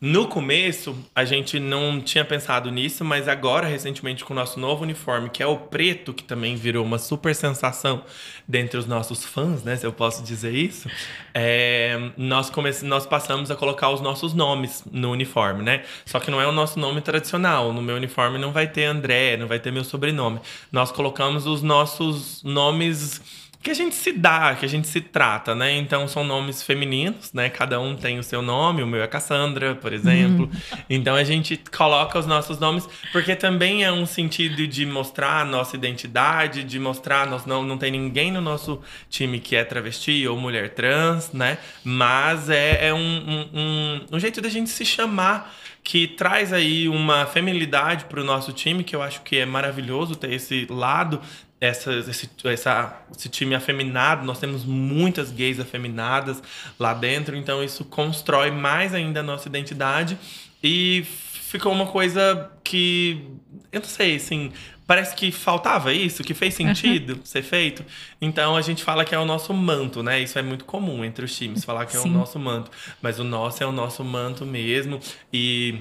No começo, a gente não tinha pensado nisso, mas agora, recentemente, com o nosso novo uniforme, que é o preto, que também virou uma super sensação dentre os nossos fãs, né? Se eu posso dizer isso, é, nós, nós passamos a colocar os nossos nomes no uniforme, né? Só que não é o nosso nome tradicional. No meu uniforme não vai ter André, não vai ter meu sobrenome. Nós colocamos os nossos nomes que a gente se dá, que a gente se trata, né? Então são nomes femininos, né? Cada um tem o seu nome, o meu é Cassandra, por exemplo. Uhum. Então a gente coloca os nossos nomes, porque também é um sentido de mostrar a nossa identidade, de mostrar, nós não, não tem ninguém no nosso time que é travesti ou mulher trans, né? Mas é, é um, um, um, um jeito da gente se chamar que traz aí uma feminilidade para o nosso time, que eu acho que é maravilhoso ter esse lado essa, esse, essa, esse time afeminado, nós temos muitas gays afeminadas lá dentro, então isso constrói mais ainda a nossa identidade e ficou uma coisa que, eu não sei, assim, parece que faltava isso, que fez sentido uhum. ser feito. Então a gente fala que é o nosso manto, né? Isso é muito comum entre os times, falar que é Sim. o nosso manto, mas o nosso é o nosso manto mesmo e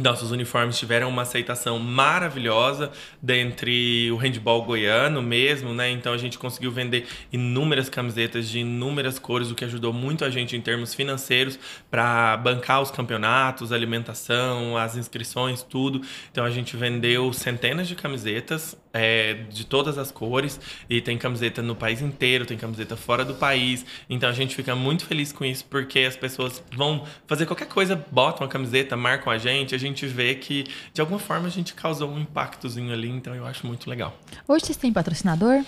nossos uniformes tiveram uma aceitação maravilhosa dentre o handball goiano mesmo, né? Então a gente conseguiu vender inúmeras camisetas de inúmeras cores, o que ajudou muito a gente em termos financeiros para bancar os campeonatos, alimentação, as inscrições, tudo. Então a gente vendeu centenas de camisetas é, de todas as cores e tem camiseta no país inteiro, tem camiseta fora do país. Então a gente fica muito feliz com isso porque as pessoas vão fazer qualquer coisa, botam a camiseta, marcam a gente, a gente vê que de alguma forma a gente causou um impactozinho ali, então eu acho muito legal. Hoje vocês têm patrocinador?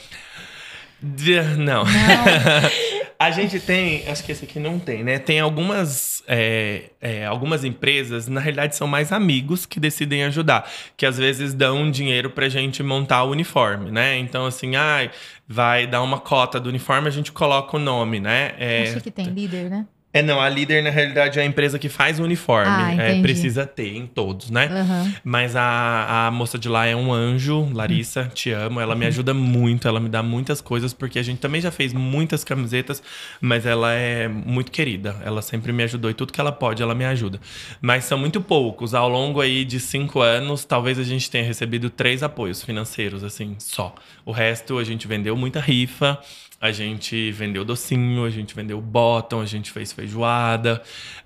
Não. não. a gente tem, acho que esse aqui não tem, né? Tem algumas, é, é, algumas empresas, na realidade são mais amigos que decidem ajudar, que às vezes dão dinheiro pra gente montar o uniforme, né? Então, assim, ah, vai dar uma cota do uniforme, a gente coloca o nome, né? É, acho que tem líder, né? É, não, a líder, na realidade, é a empresa que faz o uniforme. Ah, é, precisa ter em todos, né? Uhum. Mas a, a moça de lá é um anjo, Larissa, uhum. te amo. Ela me ajuda muito, ela me dá muitas coisas, porque a gente também já fez muitas camisetas, mas ela é muito querida. Ela sempre me ajudou e tudo que ela pode, ela me ajuda. Mas são muito poucos. Ao longo aí de cinco anos, talvez a gente tenha recebido três apoios financeiros, assim, só. O resto a gente vendeu muita rifa. A gente vendeu docinho, a gente vendeu bottom, a gente fez feijoada.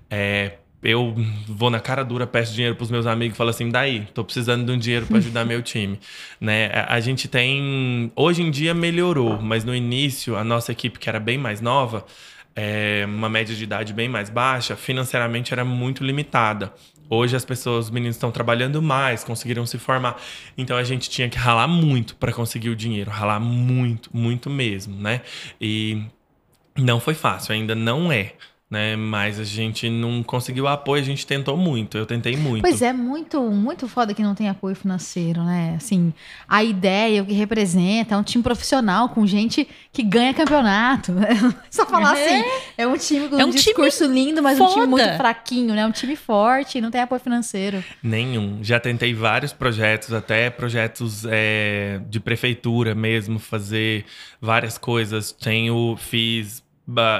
É, eu vou na cara dura, peço dinheiro para os meus amigos e falo assim: daí, tô precisando de um dinheiro para ajudar meu time. Né? A gente tem. Hoje em dia melhorou, mas no início, a nossa equipe, que era bem mais nova, é, uma média de idade bem mais baixa, financeiramente era muito limitada. Hoje as pessoas, os meninos estão trabalhando mais, conseguiram se formar. Então a gente tinha que ralar muito para conseguir o dinheiro, ralar muito, muito mesmo, né? E não foi fácil, ainda não é. Né? Mas a gente não conseguiu apoio, a gente tentou muito, eu tentei muito. Pois é, muito, muito foda que não tem apoio financeiro, né? Assim, a ideia, o que representa, é um time profissional com gente que ganha campeonato. Né? Só falar É. assim, é um time com É um, um time discurso lindo, mas um time foda. muito fraquinho, né? Um time forte não tem apoio financeiro. Nenhum. Já tentei vários projetos, até projetos é, de prefeitura mesmo, fazer várias coisas. Tenho, fiz,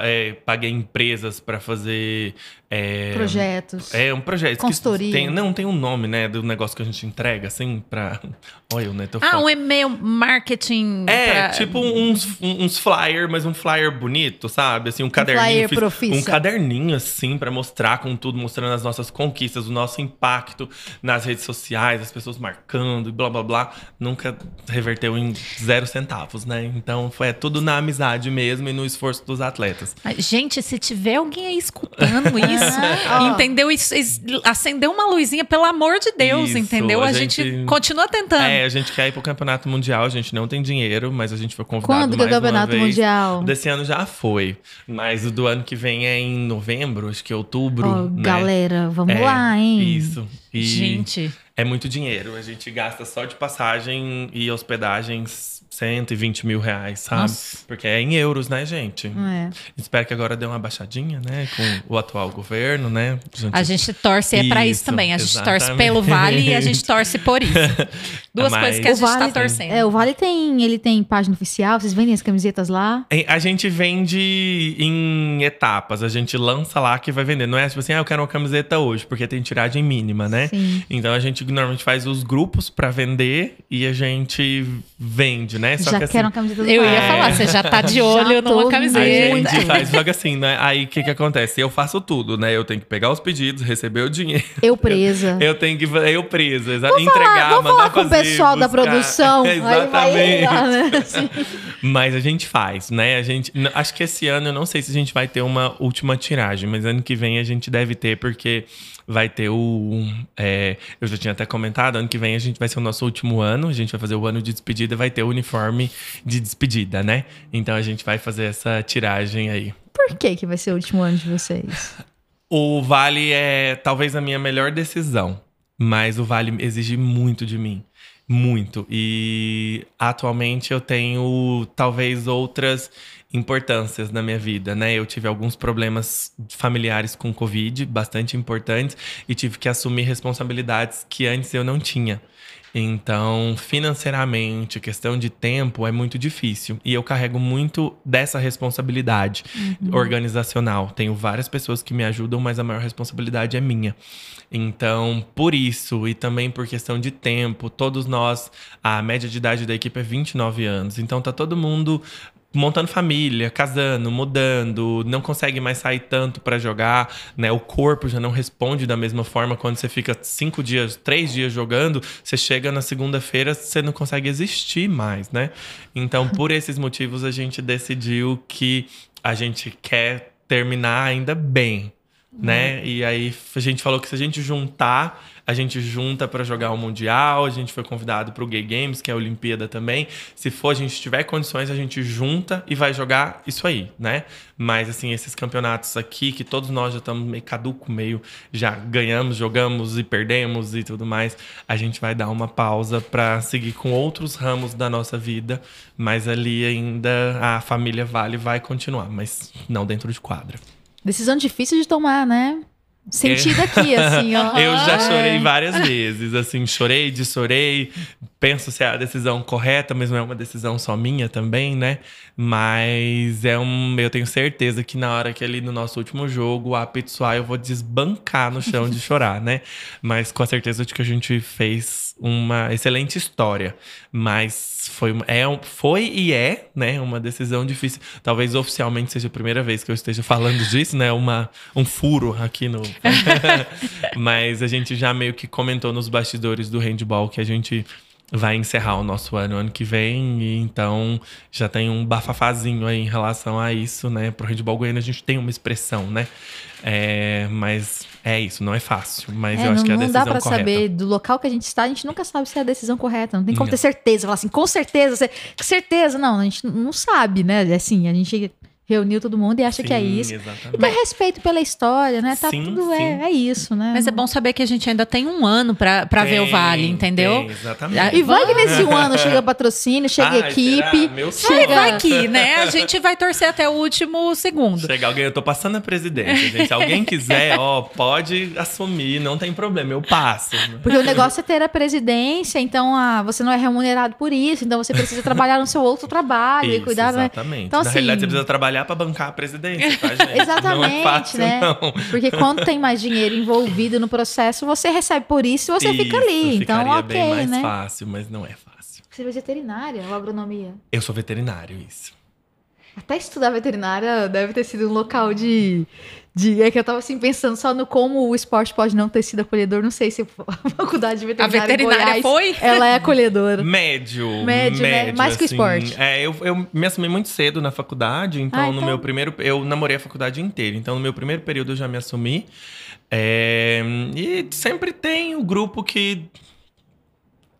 é, paguei empresas para fazer. É, Projetos. É um projeto. Consultoria. Tem, não, tem um nome, né? Do negócio que a gente entrega, assim, pra. Olha, eu, né? Tô Ah, falando. um e-mail marketing. É, pra- tipo uns, uns flyer, mas um flyer bonito, sabe? Assim, um caderninho. flyer fiz profissa. um caderninho, assim, pra mostrar com tudo, mostrando as nossas conquistas, o nosso impacto nas redes sociais, as pessoas marcando e blá blá blá. Nunca reverteu em zero centavos, né? Então foi é tudo na amizade mesmo e no esforço dos atletas. Gente, se tiver alguém aí escutando isso, Ah, ó. entendeu? Isso, isso- acendeu uma luzinha, pelo amor de Deus, Isso, entendeu? A, a gente... gente- continua tentando. É, a gente quer ir pro campeonato mundial, a gente não tem dinheiro, mas a gente foi convidado Quando que é o campeonato mundial? Desse ano já foi, mas o do ano que vem é em novembro, acho que é outubro, Ó, né? Galera, vamos É, lá, hein? Isso. E Gente, é muito dinheiro. A gente gasta só de passagem e hospedagens 120 mil reais, sabe? Nossa. Porque é em euros, né, gente? É. Espero que agora dê uma baixadinha, né? Com o atual governo, né? a gente torce é pra isso Isso, também. A gente torce exatamente. pelo Vale e a gente torce por isso. Duas Mas- coisas que a gente tá Vale- torcendo. É, o Vale tem, ele tem página oficial, vocês vendem as camisetas lá? É, A gente vende em etapas. A gente lança lá que vai vender. Não é tipo assim, ah, eu quero uma camiseta hoje, porque tem tiragem mínima, né? Sim. Então a gente normalmente faz os grupos pra vender e a gente vende, né? Só Já que assim, quero uma camiseta do Eu ia falar, você já tá de Já olho tô numa A camiseta. muito. gente faz só que assim, né? Aí o que que acontece? Eu faço tudo, né? Eu tenho que pegar os pedidos, receber o dinheiro. Eu presa. Eu tenho que eu presa, exa- entregar, Vamos mandar falar com o fazer, pessoal da buscar. produção. Aí vai Exatamente. lá, né? Assim. Mas a gente faz, né? A gente, acho que esse ano eu não sei se a gente vai ter uma última tiragem, mas ano que vem a gente deve ter porque vai ter o, é, eu já tinha até comentado, ano que vem a gente vai ser o nosso último ano, a gente vai fazer o ano de despedida, vai ter o uniforme de despedida, né? Então a gente vai fazer essa tiragem aí. Por que que vai ser o último ano de vocês? O Vale é talvez a minha melhor decisão, mas o Vale exige muito de mim. Muito. E atualmente eu tenho talvez outras importâncias na minha vida, né? Eu tive alguns problemas familiares com Covid, bastante importantes, e tive que assumir responsabilidades que antes eu não tinha. Então, financeiramente, questão de tempo é muito difícil. E eu carrego muito dessa responsabilidade organizacional. Tenho várias pessoas que me ajudam, mas a maior responsabilidade é minha. Então, por isso, e também por questão de tempo, todos nós, a média de idade da equipe é 29 anos. Então, tá todo mundo montando família, casando, mudando, não consegue mais sair tanto pra jogar, né? O corpo já não responde da mesma forma quando você fica cinco dias, três dias jogando, você chega na segunda-feira, você não consegue existir mais, né? Então, por esses motivos, a gente decidiu que a gente quer terminar ainda bem, né? E aí a gente falou que se a gente juntar, a gente junta pra jogar o Mundial, a gente foi convidado pro Gay Games, que é a Olimpíada também. Se for, a gente tiver condições, a gente junta e vai jogar isso aí, né? Mas assim, esses campeonatos aqui, que todos nós já estamos meio caduco, meio já ganhamos, jogamos e perdemos e tudo mais, a gente vai dar uma pausa pra seguir com outros ramos da nossa vida, mas ali ainda a família Vale vai continuar, mas não dentro de quadra. Decisão difícil de tomar, né? Sentido aqui, assim, ó. Eu já É. chorei várias vezes, assim, chorei, desorei, penso se é a decisão correta, mas não é uma decisão só minha também, né? Mas é um, eu tenho certeza que na hora que ali no nosso último jogo, a Pitsuai, eu vou desbancar no chão de chorar, né? Mas com a certeza de que a gente fez uma excelente história, mas foi é foi e é, né, uma decisão difícil. Talvez oficialmente seja a primeira vez que eu esteja falando disso, né? Uma um furo aqui no Mas a gente já meio que comentou nos bastidores do handball que a gente vai encerrar o nosso ano ano que vem, e então já tem um bafafazinho aí em relação a isso, né? Pro handball goiano a gente tem uma expressão, né? É, mas é isso, não é fácil, mas É, eu acho não, que é a não decisão dá pra correta. saber do local que a gente está, a gente nunca sabe se é a decisão correta. Não tem como Não. ter certeza. Falar assim, com certeza, com certeza. Não, a gente não sabe, né? Assim, a gente reuniu todo mundo e acha que é Sim, isso. Exatamente. Ter respeito pela história, né? Tá Sim, tudo sim. é, é isso, né? Mas é bom saber que a gente ainda tem um ano pra, pra ver o Tem, Vale, entendeu? tem, exatamente. E vai que nesse um ano chega patrocínio, chega Ai, equipe, chega. Vai que, né? A gente vai torcer até o último segundo. Chega alguém, eu tô passando a presidência, gente. Se alguém quiser, ó, pode assumir, não tem problema, eu passo. Porque o negócio é ter a presidência, então ah, você não é remunerado por isso, então você precisa trabalhar no seu outro trabalho e Isso, cuidar. né? exatamente. Então, Na assim- realidade, você precisa trabalhar pra bancar a presidência, tá, gente? Exatamente, Não é fácil, né? não. Porque quando tem mais dinheiro envolvido no processo, você recebe por isso e você fica ali. Isso, Então, ok, bem mais né? fácil, mas não é fácil. Você é veterinária ou agronomia? Eu sou veterinário, isso. Até estudar veterinária deve ter sido um local de. De é que eu tava assim pensando só no como o esporte pode não ter sido acolhedor. Não sei se a faculdade de A veterinária. em veterinária Goiás, foi? Ela é acolhedora. Médio. Médio, né? Mais que o assim. esporte. É, eu, eu me assumi muito cedo na faculdade, então, Ah, no então- meu primeiro. Eu namorei a faculdade inteira, então no meu primeiro período eu já me assumi. É, e sempre tem o grupo que.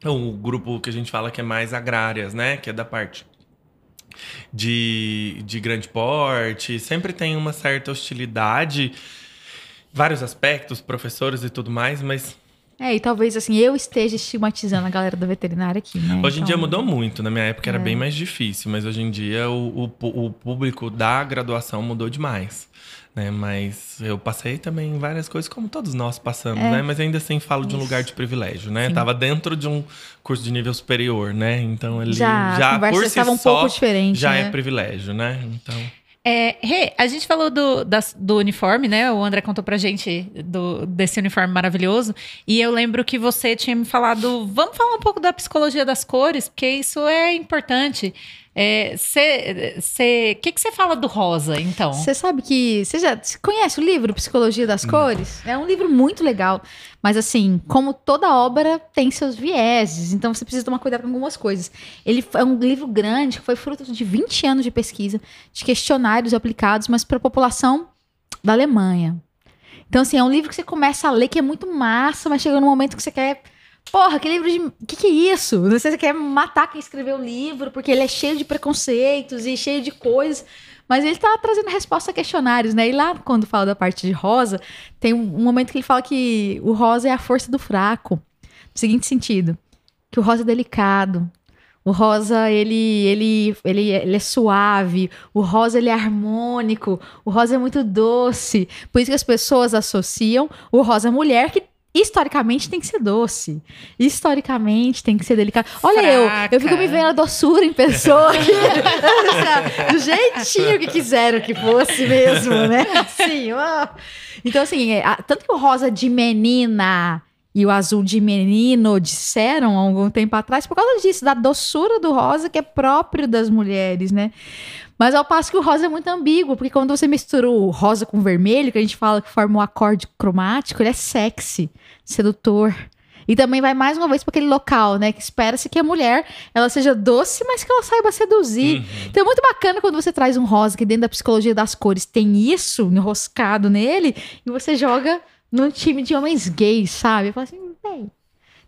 O grupo que a gente fala que é mais agrárias, né? Que é da parte de, de grande porte. Sempre tem uma certa hostilidade, vários aspectos, professores e tudo mais, mas É, e talvez assim, eu esteja estigmatizando a galera da veterinária aqui, né? Hoje em dia Então, mudou muito. Na minha época era É. bem mais difícil, mas hoje em dia o, o, o público da graduação mudou demais. Né? Mas eu passei também várias coisas, como todos nós passamos, É. né? Mas ainda assim falo de um Isso. lugar de privilégio, né? Sim. Tava dentro de um curso de nível superior, né? Então ali Já, já, por si estava um só, pouco diferente. já né? é privilégio, né? Então. É, Rê, a gente falou do, das- do uniforme, né? O André contou pra gente do- desse uniforme maravilhoso. E eu lembro que você tinha me falado. Vamos falar um pouco da psicologia das cores, porque isso é importante. O que, que você fala do rosa, então? Você sabe que. Você já você conhece o livro Psicologia das Hum. Cores? É um livro muito legal. Mas, assim, como toda obra tem seus vieses, então você precisa tomar cuidado com algumas coisas. Ele é um livro grande que foi fruto de 20 anos de pesquisa, de questionários aplicados, mas para a população da Alemanha. Então, assim, é um livro que você começa a ler que é muito massa, mas chega num momento que você quer. Porra, que livro de. O que, que é isso? Você quer matar quem escreveu o livro, porque ele é cheio de preconceitos e cheio de coisas. Mas ele tá trazendo resposta a questionários, né? E lá, quando fala da parte de rosa, tem um momento que ele fala que o rosa é a força do fraco. No seguinte sentido: que o rosa é delicado. O rosa, ele, ele, ele, ele é suave. O rosa, ele é harmônico. O rosa é muito doce. Por isso que as pessoas associam o rosa mulher, que historicamente tem que ser doce. Historicamente tem que ser delicado. Olha eu, eu fico me vendo a doçura em pessoa aqui. Do jeitinho que quiseram que fosse mesmo, né? Assim, ó. Então, assim, é, a- tanto que o rosa de menina e o azul de menino disseram há algum tempo atrás por causa disso, da doçura do rosa que é próprio das mulheres, né? Mas ao passo que o rosa é muito ambíguo, porque quando você mistura o rosa com o vermelho, que a gente fala que forma um acorde cromático, ele é sexy, sedutor. E também vai mais uma vez para aquele local, né? Que espera-se que a mulher ela seja doce, mas que ela saiba seduzir. Uhum. Então é muito bacana quando você traz um rosa que dentro da psicologia das cores tem isso enroscado nele e você joga num time de homens gays, sabe? Eu falo assim, véi,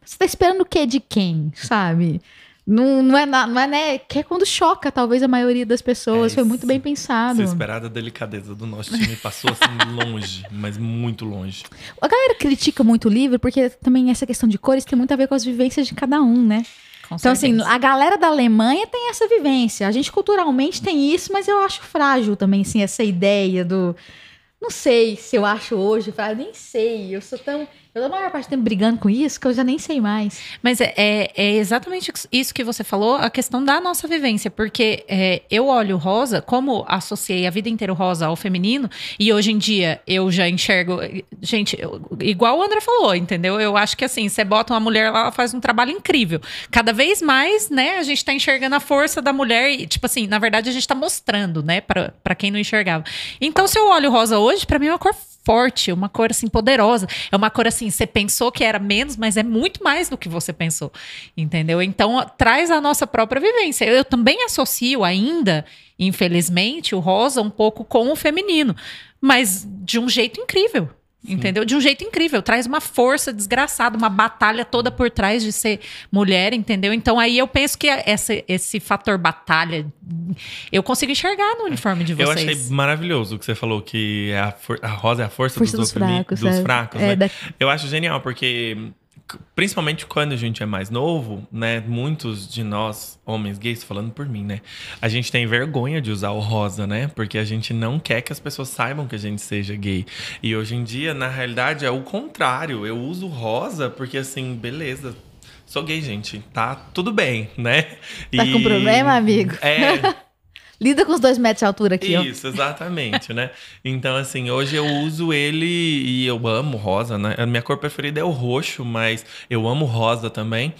você tá esperando o quê de quem, sabe? Não, não é, não é, né? Que é quando choca, talvez, a maioria das pessoas. É Foi muito bem pensado. Essa esperada delicadeza do nosso time passou assim longe, mas muito longe. A galera critica muito o livro porque também essa questão de cores tem muito a ver com as vivências de cada um, né? Com Então, assim, certeza. a galera da Alemanha tem essa vivência. A gente culturalmente tem isso, mas eu acho frágil também, assim, essa ideia do. Não sei se eu acho hoje, frágil, nem sei. Eu sou tão. Eu tô a maior parte do tempo brigando com isso que eu já nem sei mais. Mas é, é- é exatamente isso que você falou, a questão da nossa vivência, porque é, eu olho rosa, como associei a vida inteira o rosa ao feminino, e hoje em dia eu já enxergo. Gente, eu- igual o André falou, entendeu? Eu acho que assim, você bota uma mulher lá, ela faz um trabalho incrível. Cada vez mais, né, a gente tá enxergando a força da mulher, e, tipo assim, na verdade a gente tá mostrando, né, pra, quem não enxergava. Então, se eu olho rosa hoje, pra mim é uma cor forte, uma cor assim poderosa. É uma cor assim, você pensou que era menos, mas é muito mais do que você pensou. Entendeu? Então, traz a nossa própria vivência. Eu também associo ainda, infelizmente, o rosa um pouco com o feminino, mas de um jeito incrível. Entendeu? De um jeito incrível, traz uma força desgraçada, uma batalha toda por trás de ser mulher, entendeu? Então aí eu penso que essa, esse fator batalha eu consigo enxergar no uniforme de vocês. Eu achei maravilhoso o que você falou que a, for- a rosa é a força, Força dos, dos fracos, dos é. fracos, É, né? da- Eu acho genial porque principalmente quando a gente é mais novo, né? Muitos de nós, homens gays, falando por mim, né? A gente tem vergonha de usar o rosa, né? Porque a gente não quer que as pessoas saibam que a gente seja gay. E hoje em dia, na realidade, é o contrário. Eu uso rosa porque assim, beleza. Sou gay, gente. Tá tudo bem, né? Tá com problema, amigo? É, Lida com os dois metros de altura aqui, ó. isso, exatamente, né? Então, assim, hoje eu uso ele e eu amo rosa, né? A minha cor preferida é o roxo, mas eu amo rosa também.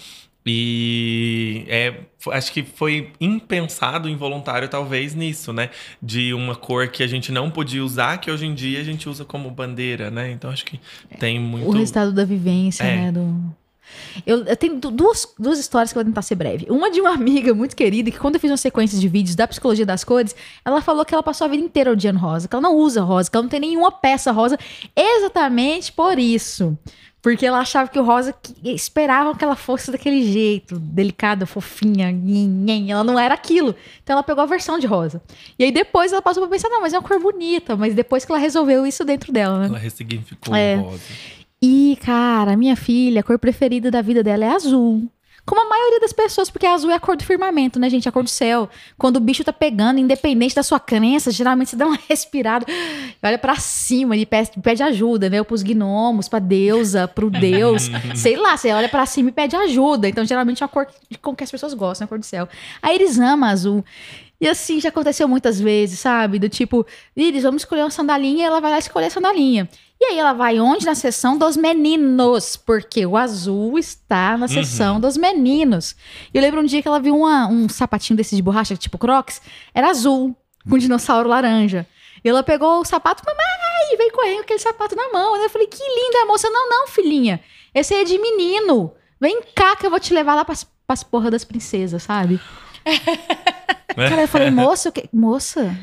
E é, acho que foi impensado, involuntário, talvez, nisso, né? De uma cor que a gente não podia usar, que hoje em dia a gente usa como bandeira, né? Então acho que tem muito. O resultado da vivência, É. né? Do... Eu, eu tenho du- duas, duas histórias que eu vou tentar ser breve. Uma de uma amiga muito querida, que quando eu fiz uma sequência de vídeos da psicologia das cores, ela falou que ela passou a vida inteira odiando rosa, que ela não usa rosa, que ela não tem nenhuma peça rosa, exatamente por isso. Porque ela achava que o rosa que- esperavam que ela fosse daquele jeito, delicada, fofinha, nhen, nhen. ela não era aquilo. Então ela pegou a versão de rosa. E aí depois ela passou pra pensar, não, mas é uma cor bonita, mas depois que ela resolveu isso dentro dela, né? Ela ressignificou É. o rosa. E, cara, minha filha, a cor preferida da vida dela é azul. Como a maioria das pessoas, porque azul é a cor do firmamento, né, gente? A cor do céu. Quando o bicho tá pegando, independente da sua crença, geralmente você dá uma respirada, olha pra cima e pede, pede ajuda, né? Pros gnomos, pra deusa, pro deus. sei lá, você olha pra cima e pede ajuda. Então, geralmente é a cor com que as pessoas gostam, a cor do céu. A Iris ama azul. E assim, já aconteceu muitas vezes, sabe? Do tipo, Iris, vamos escolher uma sandalinha, e ela vai lá escolher a sandalinha. E aí ela vai onde? Na sessão dos meninos, porque o azul está na sessão dos meninos. E eu lembro um dia que ela viu uma- um sapatinho desse de borracha, tipo Crocs, era azul, com um dinossauro laranja. E ela pegou o sapato, mamãe, e veio correndo com aquele sapato na mão. Eu falei, que linda, moça. Não, não, filhinha. Esse aí é de menino. Vem cá que eu vou te levar lá pras, pras porra das princesas, sabe? Cara, eu falei, moça, o que... moça,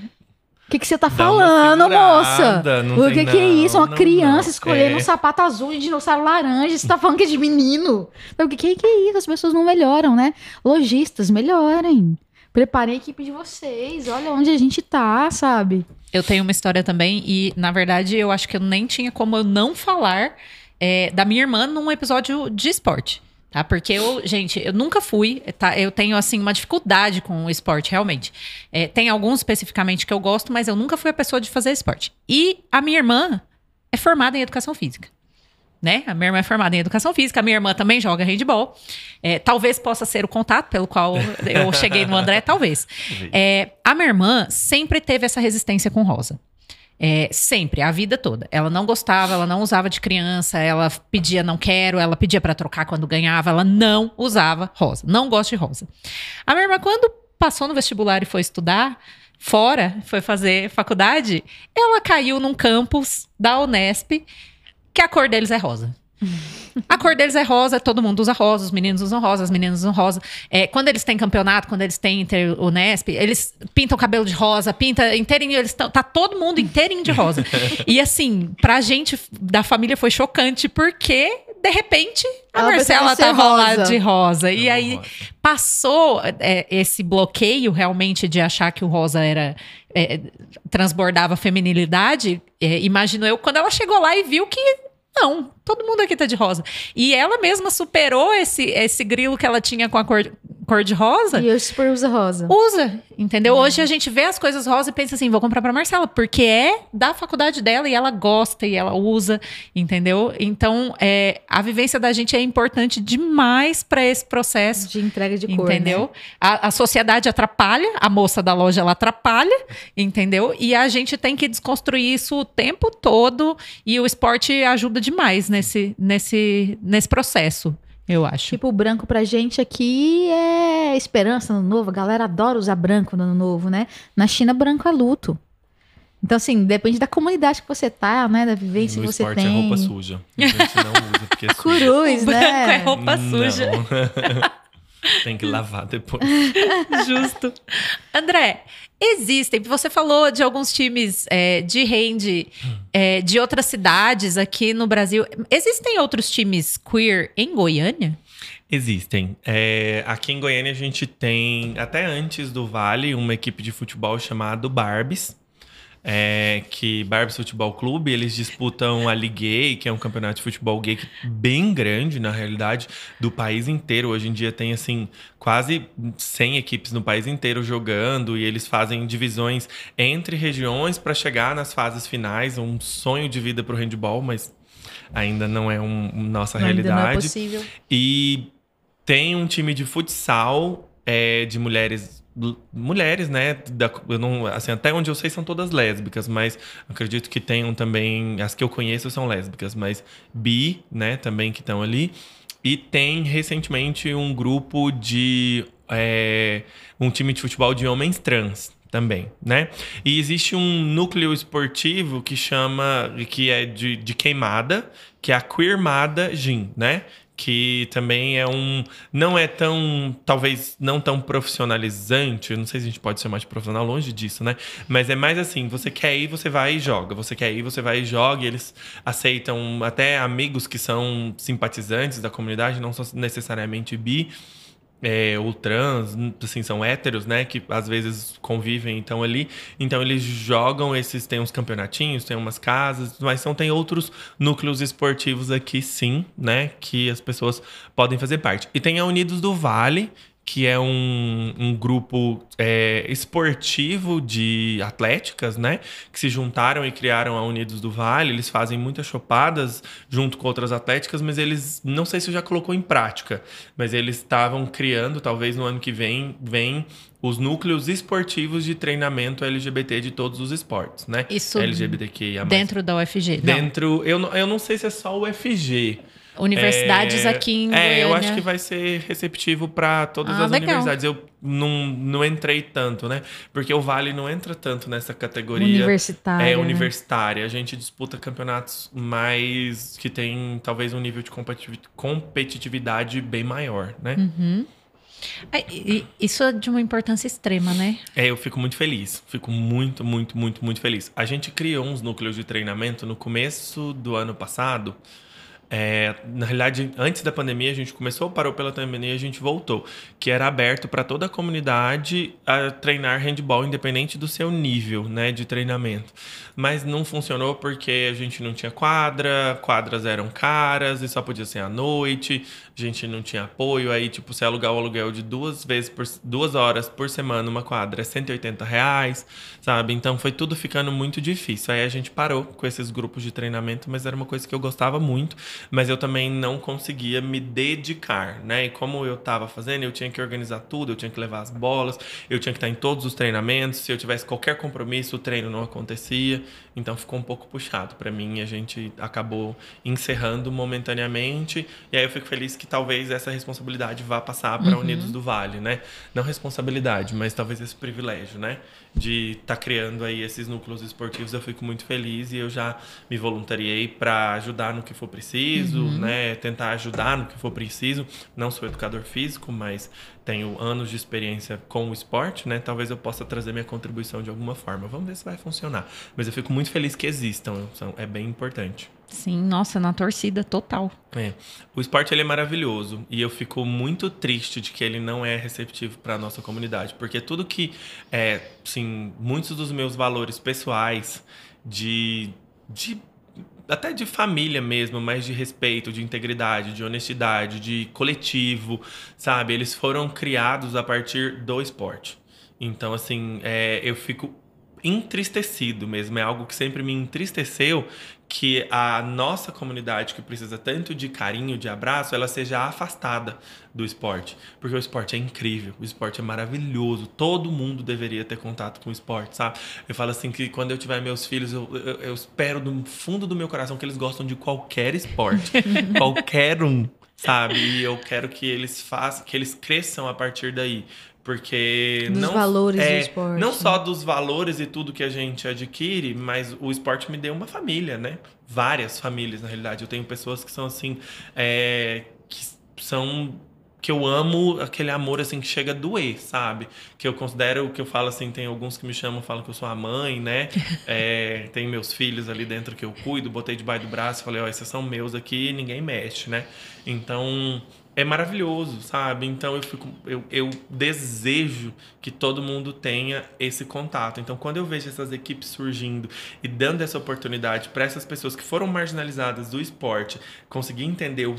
o que, que você tá Dá falando, moça? O que, que é isso? Uma não, criança não. escolhendo É. um sapato azul de dinossauro laranja. Você tá falando que é de menino? Eu, O que, que, que é isso? As pessoas não melhoram, né? Lojistas, melhorem. Preparem a equipe de vocês. Olha onde a gente tá, sabe? Eu tenho uma história também, e na verdade eu acho que eu nem tinha como eu não falar é, da minha irmã num episódio de esporte. Tá? Porque eu, gente, eu nunca fui, tá? Eu tenho, assim, uma dificuldade com o esporte, realmente. É, tem alguns especificamente que eu gosto, mas eu nunca fui a pessoa de fazer esporte. E a minha irmã é formada em educação física. Né? A minha irmã é formada em educação física, a minha irmã também joga handball. É, talvez possa ser o contato pelo qual eu cheguei no André, talvez. É, a minha irmã sempre teve essa resistência com rosa. É, sempre, a vida toda. Ela não gostava, ela não usava de criança, ela pedia não quero, ela pedia pra trocar quando ganhava, ela não usava rosa. Não gosta de rosa. A minha irmã, quando passou no vestibular e foi estudar fora, foi fazer faculdade, ela caiu num campus da Unesp que a cor deles é rosa. A cor deles é rosa, todo mundo usa rosa, os meninos usam rosa, as meninas usam rosa. É, quando eles têm campeonato, quando eles têm inter Unesp, eles pintam o cabelo de rosa, pinta inteirinho, eles tão, tá todo mundo inteirinho de rosa. e assim, pra gente da família foi chocante, porque de repente a Ela Marcela tava lá rosa. de rosa. E aí rosa. passou é, esse bloqueio realmente de achar que o rosa era é, transbordava feminilidade. É, imagino eu quando ela chegou lá e viu que não, todo mundo aqui tá de rosa. E ela mesma superou esse, esse grilo que ela tinha com a cor, cor de rosa. E hoje super usa rosa. Usa, entendeu? Hoje a gente vê as coisas rosa e pensa assim, vou comprar pra Marcela, porque é da faculdade dela e ela gosta e ela usa, entendeu? Então, é, a vivência da gente é importante demais pra esse processo. De entrega de cor. Entendeu? né? A, a sociedade atrapalha, a moça da loja ela atrapalha, entendeu? E a gente tem que desconstruir isso o tempo todo e o esporte ajuda demais nesse, nesse, nesse processo, eu acho. Tipo, o branco pra gente aqui é esperança no novo. A galera adora usar branco no ano novo, né? Na China, branco é luto. Então, assim, depende da comunidade que você tá, né? Da vivência no que você esporte tem. é roupa suja. A gente não usa porque é suja. Cruz, O branco né? é roupa Não. suja. Tem que lavar depois. Justo. André, existem. Você falou de alguns times é, de rende é, de outras cidades aqui no Brasil. Existem outros times queer em Goiânia? Existem. É, aqui em Goiânia a gente tem, até antes do Vale, uma equipe de futebol chamada Barbies. É, que Barbies Futebol Clube, eles disputam a Ligue Gay, que é um campeonato de futebol gay bem grande, na realidade, do país inteiro. Hoje em dia tem, assim, quase 100 equipes no país inteiro jogando e eles fazem divisões entre regiões para chegar nas fases finais. Um sonho de vida para o handball, mas ainda não é um, nossa Ainda realidade. não é possível. E tem um time de futsal é, de mulheres. Mulheres, né? Da, não, assim, até onde eu sei são todas lésbicas, mas acredito que tenham também. As que eu conheço são lésbicas, mas bi, né? Também que estão ali. E tem recentemente um grupo de. é, um time de futebol de homens trans também, né? E existe um núcleo esportivo que chama. que é de, de queimada, que é a Queermada Gin, né? Que também é um não é tão talvez não tão profissionalizante não sei se a gente pode chamar de profissional longe disso né? Mas é mais assim você quer ir você vai e joga. Você quer ir você vai e joga. E eles aceitam até amigos que são simpatizantes da comunidade não são necessariamente bi é, ou trans, assim, são héteros, né? Que às vezes convivem, então ali. Então eles jogam esses, tem uns campeonatinhos, tem umas casas, mas são, tem outros núcleos esportivos aqui, sim, né? Que as pessoas podem fazer parte. E tem a Unidos do Vale, que é um, um grupo é, esportivo de atléticas, né? Que se juntaram e criaram a Unidos do Vale. Eles fazem muitas chopadas junto com outras atléticas, mas eles não sei se já colocou em prática, mas eles estavam criando, talvez no ano que vem, vem os núcleos esportivos de treinamento LGBT de todos os esportes, né? Isso LGBTQIA+. Dentro da UFG. Dentro, eu, não- eu não sei se é só o FG. Universidades É, aqui em É, eu Goiânia. acho que vai ser receptivo para todas Ah, as legal. universidades. Eu não, não entrei tanto, né? Porque o Vale não entra tanto nessa categoria. Universitária. É né? universitária. A gente disputa campeonatos mais que tem talvez um nível de competitivi- competitividade bem maior, né? Uhum. É, Isso é de uma importância extrema, né? É, eu fico muito feliz. Fico muito, muito, muito, muito feliz. A gente criou uns núcleos de treinamento no começo do ano passado. É, na realidade, antes da pandemia, a gente começou, parou pela pandemia e a gente voltou. Que era aberto para toda a comunidade a treinar handball, independente do seu nível né, de treinamento. Mas não funcionou porque a gente não tinha quadra, quadras eram caras e só podia ser à noite, gente não tinha apoio. Aí, tipo, você alugar o aluguel de duas vezes por duas horas por semana uma quadra é 180 reais, sabe? Então foi tudo ficando muito difícil. Aí a gente parou com esses grupos de treinamento, mas era uma coisa que eu gostava muito, mas eu também não conseguia me dedicar, né? E como eu tava fazendo, eu tinha que organizar tudo, eu tinha que levar as bolas, eu tinha que estar em todos os treinamentos. Se eu tivesse qualquer compromisso, o treino não acontecia. Então ficou um pouco puxado para mim a gente acabou encerrando momentaneamente. E aí eu fico feliz que talvez essa responsabilidade vá passar para Unidos do Vale, né? Não responsabilidade, mas talvez esse privilégio, né? De estar criando aí esses núcleos esportivos, eu fico muito feliz e eu já me voluntariei para ajudar no que for preciso, né? Tentar ajudar no que for preciso. Não sou educador físico, mas tenho anos de experiência com o esporte, né? Talvez eu possa trazer minha contribuição de alguma forma. Vamos ver se vai funcionar. Mas eu fico muito feliz que existam, é bem importante. Sim, nossa, na torcida total. É. O esporte ele é maravilhoso e eu fico muito triste de que ele não é receptivo para nossa comunidade, porque tudo que é, sim, muitos dos meus valores pessoais de, de até de família mesmo, mas de respeito, de integridade, de honestidade, de coletivo, sabe? Eles foram criados a partir do esporte. Então, assim, é, eu fico entristecido mesmo. É algo que sempre me entristeceu que a nossa comunidade, que precisa tanto de carinho, de abraço, ela seja afastada do esporte. Porque o esporte é incrível, o esporte é maravilhoso, todo mundo deveria ter contato com o esporte, sabe? Eu falo assim que quando eu tiver meus filhos, eu, eu, eu espero do fundo do meu coração que eles gostam de qualquer esporte, qualquer um, sabe? E eu quero que eles façam, que eles cresçam a partir daí. Porque Dos não, valores do é, esporte, Não né? só dos valores e tudo que a gente adquire, mas o esporte me deu uma família, né? Várias famílias, na realidade. Eu tenho pessoas que são assim, é, que são que eu amo aquele amor assim que chega a doer, sabe? Que eu considero, que eu falo assim, tem alguns que me chamam, falam que eu sou a mãe, né? É, tem meus filhos ali dentro que eu cuido, botei debaixo do braço, falei, ó, esses são meus aqui, ninguém mexe, né? Então, é maravilhoso, sabe? Então eu fico, eu, eu desejo que todo mundo tenha esse contato. Então quando eu vejo essas equipes surgindo e dando essa oportunidade para essas pessoas que foram marginalizadas do esporte conseguir entender o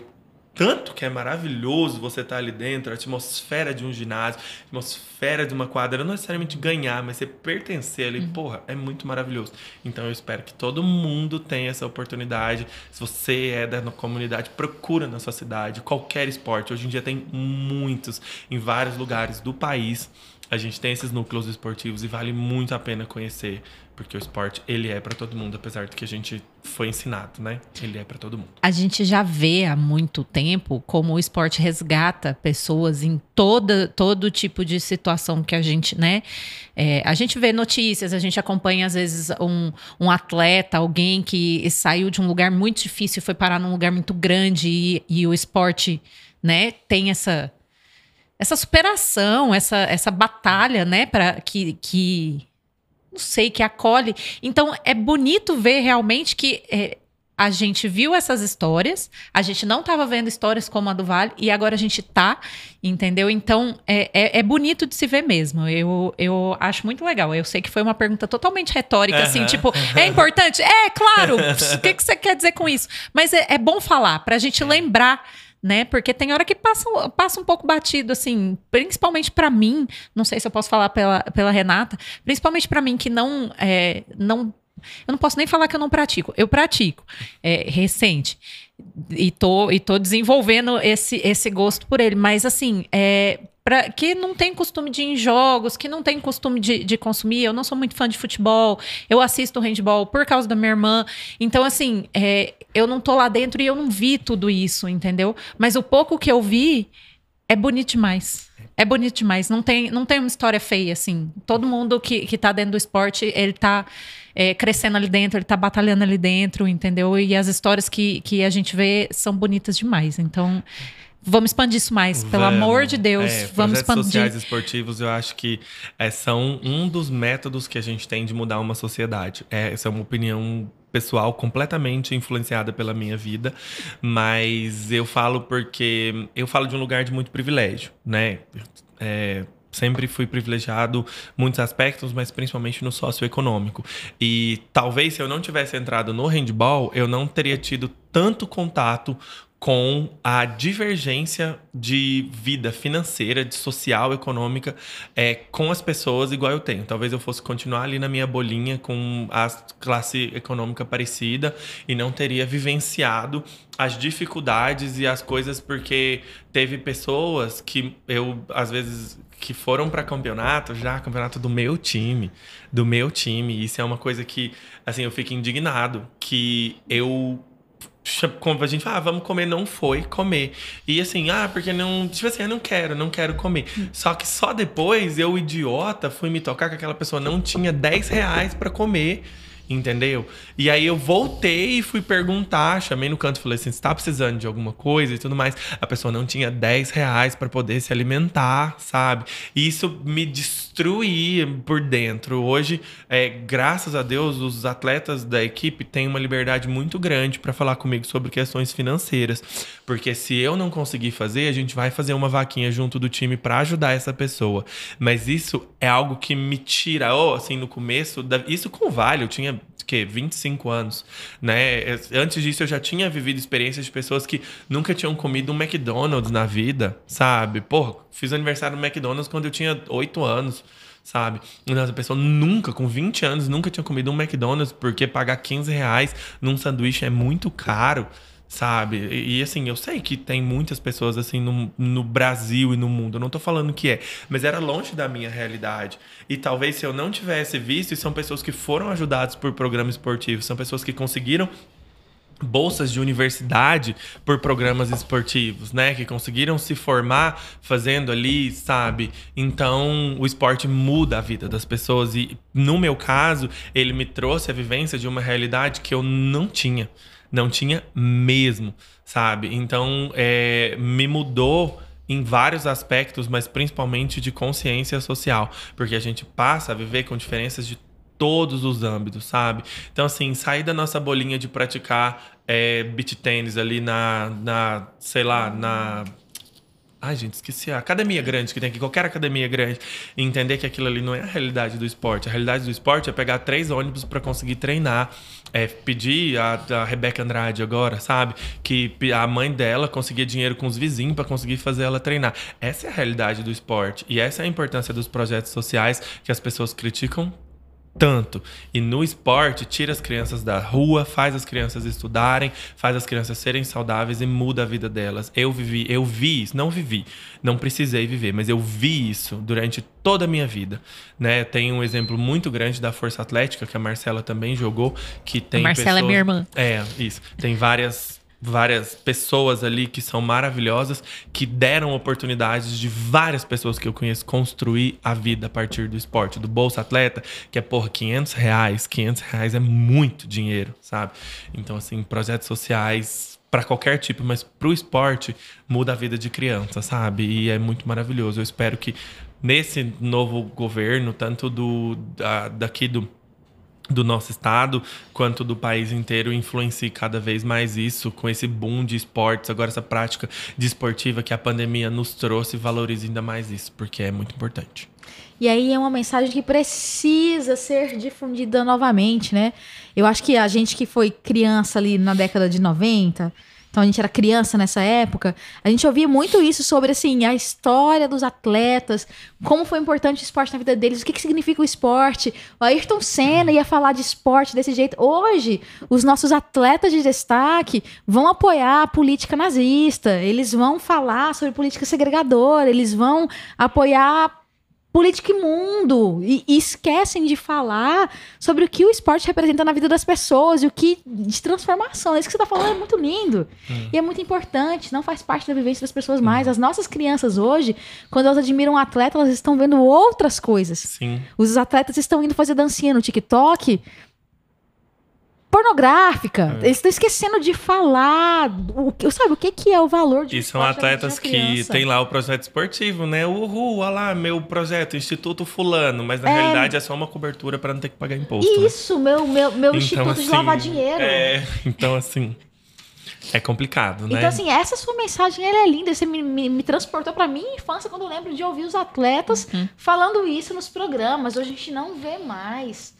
tanto que é maravilhoso você estar tá ali dentro, a atmosfera de um ginásio, a atmosfera de uma quadra, não necessariamente ganhar, mas você pertencer ali, uhum. porra, é muito maravilhoso. Então eu espero que todo mundo tenha essa oportunidade. Se você é da comunidade, procura na sua cidade, qualquer esporte. Hoje em dia tem muitos em vários lugares do país. A gente tem esses núcleos esportivos e vale muito a pena conhecer porque o esporte ele é para todo mundo, apesar de que a gente foi ensinado, né? Ele é para todo mundo. A gente já vê há muito tempo como o esporte resgata pessoas em toda todo tipo de situação que a gente, né? É, a gente vê notícias, a gente acompanha às vezes um, um atleta, alguém que saiu de um lugar muito difícil e foi parar num lugar muito grande e, e o esporte, né? Tem essa essa superação, essa, essa batalha, né, para que, que não sei, que acolhe. Então é bonito ver realmente que é, a gente viu essas histórias, a gente não estava vendo histórias como a do Vale e agora a gente tá, entendeu? Então é, é, é, bonito de se ver mesmo. Eu, eu acho muito legal. Eu sei que foi uma pergunta totalmente retórica, uhum. assim, tipo, é importante? É, claro. o que, que você quer dizer com isso? Mas é, é bom falar para a gente lembrar né? Porque tem hora que passa, passa um pouco batido, assim, principalmente para mim, não sei se eu posso falar pela, pela Renata, principalmente para mim que não, é, não. Eu não posso nem falar que eu não pratico. Eu pratico. É, recente. E tô, e tô desenvolvendo esse, esse gosto por ele. Mas, assim, é, pra, que não tem costume de ir em jogos, que não tem costume de, de consumir. Eu não sou muito fã de futebol. Eu assisto handball por causa da minha irmã. Então, assim, é, eu não tô lá dentro e eu não vi tudo isso, entendeu? Mas o pouco que eu vi é bonito demais. É bonito demais. Não tem, não tem uma história feia, assim. Todo mundo que, que tá dentro do esporte, ele tá é, crescendo ali dentro, ele tá batalhando ali dentro, entendeu? E as histórias que, que a gente vê são bonitas demais. Então, Vamos expandir isso mais, pelo vamos. amor de Deus. É, vamos expandir. sociais esportivos, eu acho que é, são um dos métodos que a gente tem de mudar uma sociedade. É, essa é uma opinião pessoal completamente influenciada pela minha vida, mas eu falo porque eu falo de um lugar de muito privilégio, né? É, sempre fui privilegiado muitos aspectos, mas principalmente no socioeconômico. E talvez se eu não tivesse entrado no handball, eu não teria tido tanto contato com a divergência de vida financeira, de social, econômica, é, com as pessoas igual eu tenho. Talvez eu fosse continuar ali na minha bolinha com a classe econômica parecida e não teria vivenciado as dificuldades e as coisas porque teve pessoas que eu às vezes que foram para campeonato já campeonato do meu time do meu time isso é uma coisa que assim eu fico indignado que eu a gente fala, ah, vamos comer, não foi comer. E assim, ah, porque não. Tipo assim, eu não quero, não quero comer. Hum. Só que só depois eu, idiota, fui me tocar que aquela pessoa não tinha 10 reais para comer entendeu? E aí eu voltei e fui perguntar, chamei no canto falei assim: você tá precisando de alguma coisa e tudo mais. A pessoa não tinha 10 reais para poder se alimentar, sabe? E isso me destruía por dentro. Hoje, é, graças a Deus, os atletas da equipe têm uma liberdade muito grande para falar comigo sobre questões financeiras. Porque se eu não conseguir fazer, a gente vai fazer uma vaquinha junto do time para ajudar essa pessoa. Mas isso é algo que me tira, oh, assim, no começo, da... isso com Vale, eu tinha que 25 anos, né? Antes disso eu já tinha vivido experiências de pessoas que nunca tinham comido um McDonald's na vida, sabe? Pô, fiz aniversário no McDonald's quando eu tinha 8 anos sabe? Então, a pessoa nunca, com 20 anos, nunca tinha comido um McDonald's, porque pagar 15 reais num sanduíche é muito caro, sabe? E, e, assim, eu sei que tem muitas pessoas assim no, no Brasil e no mundo, eu não tô falando que é, mas era longe da minha realidade. E talvez se eu não tivesse visto, e são pessoas que foram ajudadas por programas esportivos, são pessoas que conseguiram bolsas de universidade por programas esportivos, né? Que conseguiram se formar fazendo ali, sabe? Então, o esporte muda a vida das pessoas e no meu caso, ele me trouxe a vivência de uma realidade que eu não tinha. Não tinha mesmo, sabe? Então, é, me mudou em vários aspectos, mas principalmente de consciência social, porque a gente passa a viver com diferenças de todos os âmbitos, sabe? Então, assim, sair da nossa bolinha de praticar é, beach tênis ali na, na, sei lá, na Ai, gente, esqueci a academia grande que tem aqui, qualquer academia grande, e entender que aquilo ali não é a realidade do esporte. A realidade do esporte é pegar três ônibus para conseguir treinar. É pedir a, a Rebeca Andrade agora, sabe? Que a mãe dela conseguia dinheiro com os vizinhos para conseguir fazer ela treinar. Essa é a realidade do esporte. E essa é a importância dos projetos sociais que as pessoas criticam tanto. E no esporte, tira as crianças da rua, faz as crianças estudarem, faz as crianças serem saudáveis e muda a vida delas. Eu vivi, eu vi isso, não vivi, não precisei viver, mas eu vi isso durante toda a minha vida, né? Tem um exemplo muito grande da Força Atlética que a Marcela também jogou, que tem a Marcela pessoas... é minha irmã. É, isso. Tem várias várias pessoas ali que são maravilhosas, que deram oportunidades de várias pessoas que eu conheço construir a vida a partir do esporte. Do Bolsa Atleta, que é, por 500 reais. 500 reais é muito dinheiro, sabe? Então, assim, projetos sociais para qualquer tipo, mas para o esporte muda a vida de criança, sabe? E é muito maravilhoso. Eu espero que nesse novo governo, tanto do da, daqui do do nosso estado quanto do país inteiro influencie cada vez mais isso com esse boom de esportes, agora essa prática desportiva que a pandemia nos trouxe, valorize ainda mais isso, porque é muito importante. E aí é uma mensagem que precisa ser difundida novamente, né? Eu acho que a gente que foi criança ali na década de 90, então a gente era criança nessa época, a gente ouvia muito isso sobre assim, a história dos atletas, como foi importante o esporte na vida deles, o que, que significa o esporte. O Ayrton Senna ia falar de esporte desse jeito. Hoje, os nossos atletas de destaque vão apoiar a política nazista, eles vão falar sobre política segregadora, eles vão apoiar política imundo e, e, esquecem de falar sobre o que o esporte representa na vida das pessoas e o que de transformação. Isso que você está falando é muito lindo hum. e é muito importante. Não faz parte da vivência das pessoas mais. As nossas crianças hoje, quando elas admiram um atleta, elas estão vendo outras coisas. Sim. Os atletas estão indo fazer dancinha no TikTok pornográfica. É. Eles estão esquecendo de falar. O, sabe, o que, que é o valor de E são atletas que tem lá o projeto esportivo, né? Uhul, olha lá, meu projeto, Instituto Fulano. Mas na é. realidade é só uma cobertura para não ter que pagar imposto. Né? Isso, né? meu, meu, meu então, Instituto assim, de lavar dinheiro. É, então assim. É complicado, né? Então, assim, essa sua mensagem ela é linda. Você me, me, me transportou para minha infância quando eu lembro de ouvir os atletas uhum. falando isso nos programas. Hoje a gente não vê mais.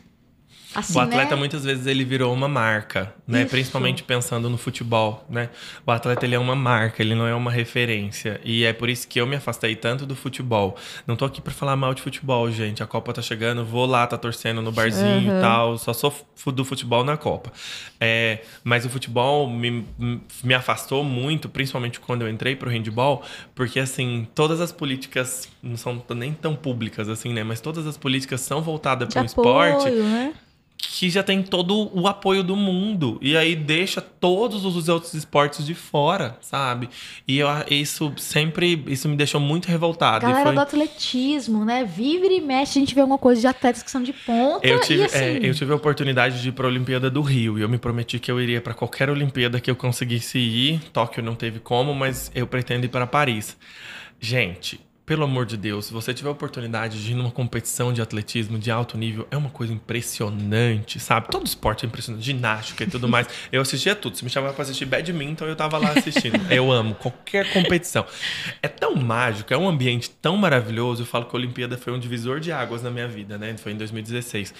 Assim, o atleta né? muitas vezes ele virou uma marca, né? Isso. Principalmente pensando no futebol, né? O atleta ele é uma marca, ele não é uma referência. E é por isso que eu me afastei tanto do futebol. Não tô aqui para falar mal de futebol, gente. A Copa tá chegando, vou lá, tá torcendo no barzinho uhum. e tal. Só sou do futebol na Copa. É, mas o futebol me, me afastou muito, principalmente quando eu entrei pro handball, porque assim, todas as políticas não são nem tão públicas assim, né? Mas todas as políticas são voltadas para o esporte. Né? Que já tem todo o apoio do mundo. E aí deixa todos os outros esportes de fora, sabe? E eu, isso sempre. Isso me deixou muito revoltado. Galera foi... do atletismo, né? Vive e mexe, a gente vê alguma coisa de atletas que são de ponta. Eu tive, assim... é, eu tive a oportunidade de ir para a Olimpíada do Rio. E eu me prometi que eu iria para qualquer Olimpíada que eu conseguisse ir. Tóquio não teve como, mas eu pretendo ir para Paris. Gente, pelo amor de Deus, se você tiver a oportunidade de ir numa competição de atletismo de alto nível, é uma coisa impressionante, sabe? Todo esporte é impressionante, ginástica e tudo mais. Eu assistia tudo. Se me chamava pra assistir badminton, eu tava lá assistindo. eu amo qualquer competição. É tão mágico, é um ambiente tão maravilhoso. Eu falo que a Olimpíada foi um divisor de águas na minha vida, né? Foi em 2016.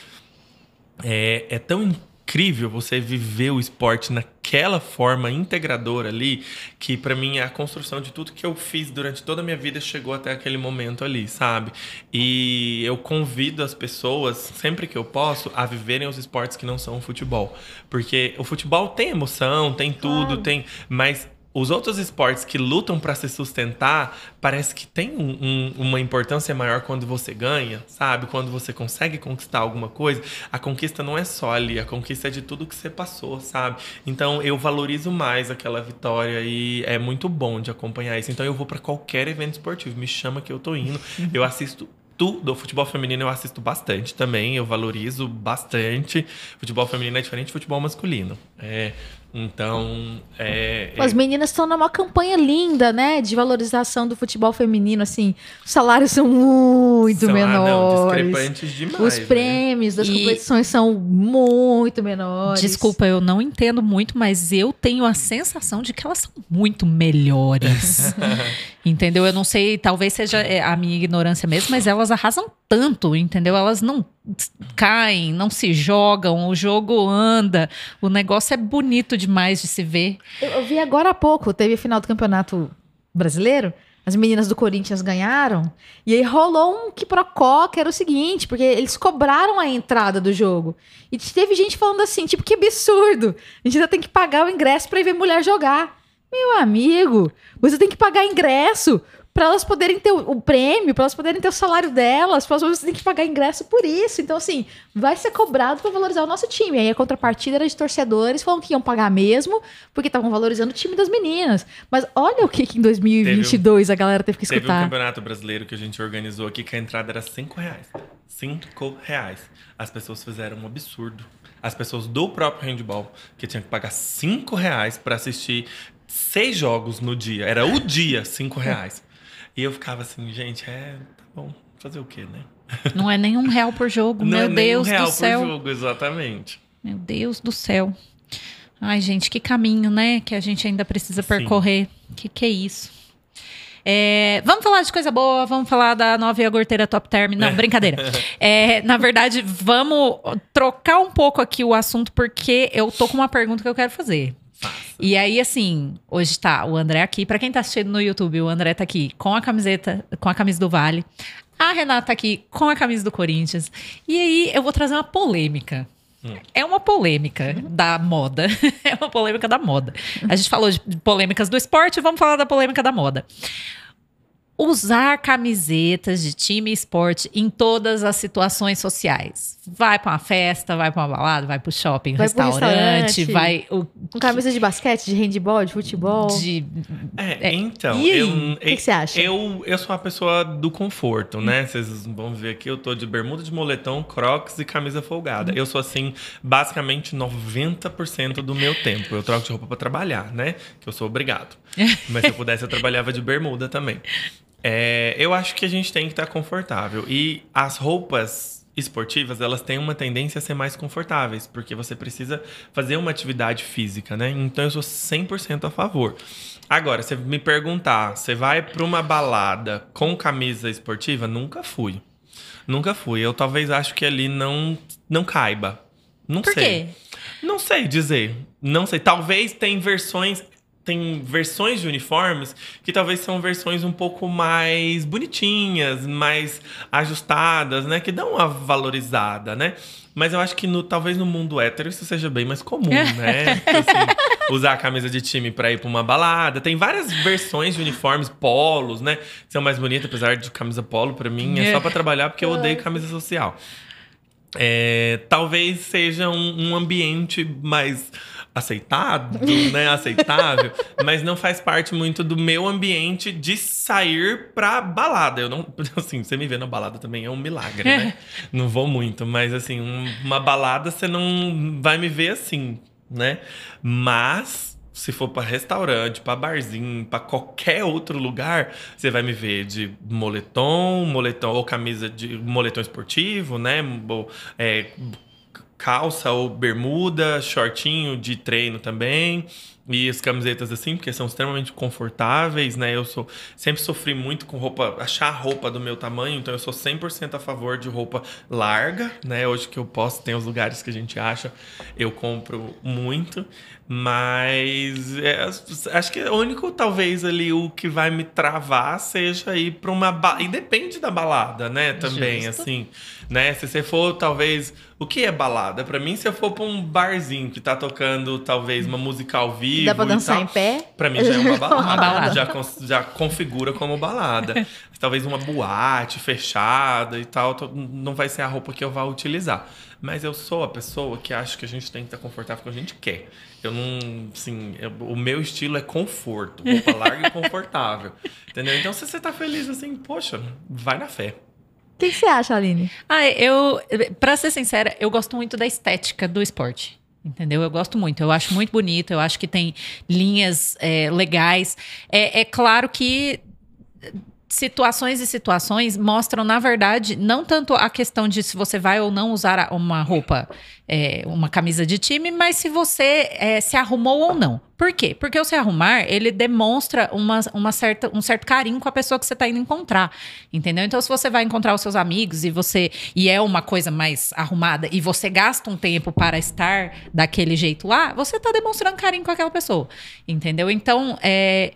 É, é tão incrível você viver o esporte naquela forma integradora ali, que para mim é a construção de tudo que eu fiz durante toda a minha vida chegou até aquele momento ali, sabe? E eu convido as pessoas, sempre que eu posso, a viverem os esportes que não são o futebol. Porque o futebol tem emoção, tem tudo, claro. tem. Mas os outros esportes que lutam para se sustentar, parece que tem um, um, uma importância maior quando você ganha, sabe? Quando você consegue conquistar alguma coisa, a conquista não é só ali, a conquista é de tudo que você passou, sabe? Então eu valorizo mais aquela vitória e é muito bom de acompanhar isso. Então eu vou para qualquer evento esportivo, me chama que eu tô indo. Eu assisto do futebol feminino eu assisto bastante também, eu valorizo bastante. Futebol feminino é diferente de futebol masculino. É, Então, é. As é- meninas estão numa campanha linda, né? De valorização do futebol feminino, assim. Os salários são muito são- ah, não, menores. discrepantes demais. Os né? prêmios das E- competições são muito menores. Desculpa, eu não entendo muito, mas eu tenho a sensação de que elas são muito melhores. entendeu? Eu não sei, talvez seja é, a minha ignorância mesmo, mas elas arrasam tanto, entendeu? Elas não caem, não se jogam, o jogo anda, o negócio é bonito demais de se ver. Eu, eu vi agora há pouco, teve a final do Campeonato Brasileiro. As meninas do Corinthians ganharam. E aí rolou um quiprocó, que era o seguinte, porque eles cobraram a entrada do jogo. E teve gente falando assim, tipo, que absurdo. A gente ainda tem que pagar o ingresso pra ir ver mulher jogar. Meu amigo, você tem que pagar ingresso pra elas poderem ter o, prêmio, pra elas poderem ter o salário delas, pra elas, tem que pagar ingresso por isso. Então, assim, vai ser cobrado pra valorizar o nosso time. Aí a contrapartida era de torcedores falando que iam pagar mesmo, porque estavam valorizando o time das meninas. Mas olha o que, que em 2022 a galera teve que Teve um escutar. campeonato brasileiro que a gente organizou aqui que a entrada era 5 reais. 5 reais. As pessoas fizeram um absurdo. As pessoas do próprio handball, que tinham que pagar 5 reais pra assistir seis jogos no dia. Era o dia, 5 reais. E eu ficava assim, gente, é, tá bom, fazer o quê, né? Não é nem um real por jogo, Não meu é Deus um real do céu. por jogo, exatamente. Meu Deus do céu. Ai, gente, que caminho, né? Que a gente ainda precisa Sim. percorrer. Que que é isso? É, vamos falar de coisa boa, vamos falar da nova iogurteira Top Term. Não, brincadeira. É, na verdade, vamos trocar um pouco aqui o assunto, porque eu tô com uma pergunta que eu quero fazer. E aí, assim, hoje tá o André aqui. Pra quem tá assistindo no YouTube, o André tá aqui com a camiseta, com a camisa do Vale. A Renata tá aqui com a camisa do Corinthians. E aí, eu vou trazer uma polêmica. É uma polêmica da moda. é uma polêmica da moda. A gente falou de polêmicas do esporte, vamos falar da polêmica da moda. Usar camisetas de time e esporte em todas as situações sociais. Vai pra uma festa, vai pra uma balada, vai pro shopping, Vai pro restaurante, restaurante. vai o Com camisa de basquete, de handball, de futebol. de É, É, então, e eu, O que que você acha? Eu, eu sou uma pessoa do conforto, né? Vocês vão ver aqui, eu tô de bermuda de moletom, crocs e camisa folgada. Eu sou assim, basicamente 90% do meu tempo. Eu troco de roupa pra trabalhar, né? Que eu sou obrigado. Mas se eu pudesse, eu trabalhava de bermuda também. É, eu acho que a gente tem que estar confortável. E as roupas esportivas, elas têm uma tendência a ser mais confortáveis, porque você precisa fazer uma atividade física, né? Então eu sou 100% a favor. Agora, você me perguntar, você vai para uma balada com camisa esportiva? Nunca fui. Nunca fui. Eu talvez acho que ali não não caiba. Não Por sei. quê? Não sei dizer. Não sei. Talvez tem versões. Tem versões de uniformes que talvez são versões um pouco mais bonitinhas, mais ajustadas, né? Que dão uma valorizada, né? Mas eu acho que no, talvez no mundo hétero isso seja bem mais comum, né? Assim, usar a camisa de time pra ir pra uma balada. Tem várias versões de uniformes, polos, né? São mais bonitas, apesar de camisa polo, pra mim, é só pra trabalhar porque eu odeio camisa social. É, talvez seja um, um ambiente mais aceitado, né? Aceitável, mas não faz parte muito do meu ambiente de sair pra balada. Eu não, assim, você me vê na balada também é um milagre, né? Não vou muito, mas assim, um- uma balada você não vai me ver assim, né? Mas se for pra restaurante, pra barzinho, pra qualquer outro lugar, você vai me ver de moletom, moletom ou camisa de moletom esportivo, né? Ou, é, calça ou bermuda, shortinho de treino também. E as camisetas assim, porque são extremamente confortáveis, né? Eu sou sempre sofri muito com roupa, achar roupa do meu tamanho, então eu sou 100% a favor de roupa larga, né? Hoje que eu posso, tem os lugares que a gente acha, eu compro muito, mas é, acho que o único talvez ali o que vai me travar seja ir para uma ba... e depende da balada, né? Também Justo. assim, né? Se você for talvez o que é balada? Pra mim, se eu for pra um barzinho que tá tocando talvez uma música ao vivo Dá pra e dançar tal, em pé? Pra mim já é uma balada. Uma balada. Já, já configura como balada. Talvez uma boate fechada e tal, não vai ser a roupa que eu vá utilizar. Mas eu sou a pessoa que acha que a gente tem que estar confortável com o que a gente quer. Eu não, assim, eu- o meu estilo é conforto, roupa larga e confortável. Entendeu? Então, se você tá feliz assim, poxa, vai na fé. O que, que você acha, Aline? Ah, eu, pra ser sincera, eu gosto muito da estética do esporte. Entendeu? Eu gosto muito. Eu acho muito bonito. Eu acho que tem linhas é, legais. É, é claro que situações e situações mostram, na verdade, não tanto a questão de se você vai ou não usar uma roupa, é, uma camisa de time, mas se você é, se arrumou ou não. Por quê? Porque o se arrumar, ele demonstra uma, uma certa, um certo carinho com a pessoa que você está indo encontrar, entendeu? Então, se você vai encontrar os seus amigos e você e é uma coisa mais arrumada e você gasta um tempo para estar daquele jeito lá, você está demonstrando carinho com aquela pessoa, entendeu? Então, é,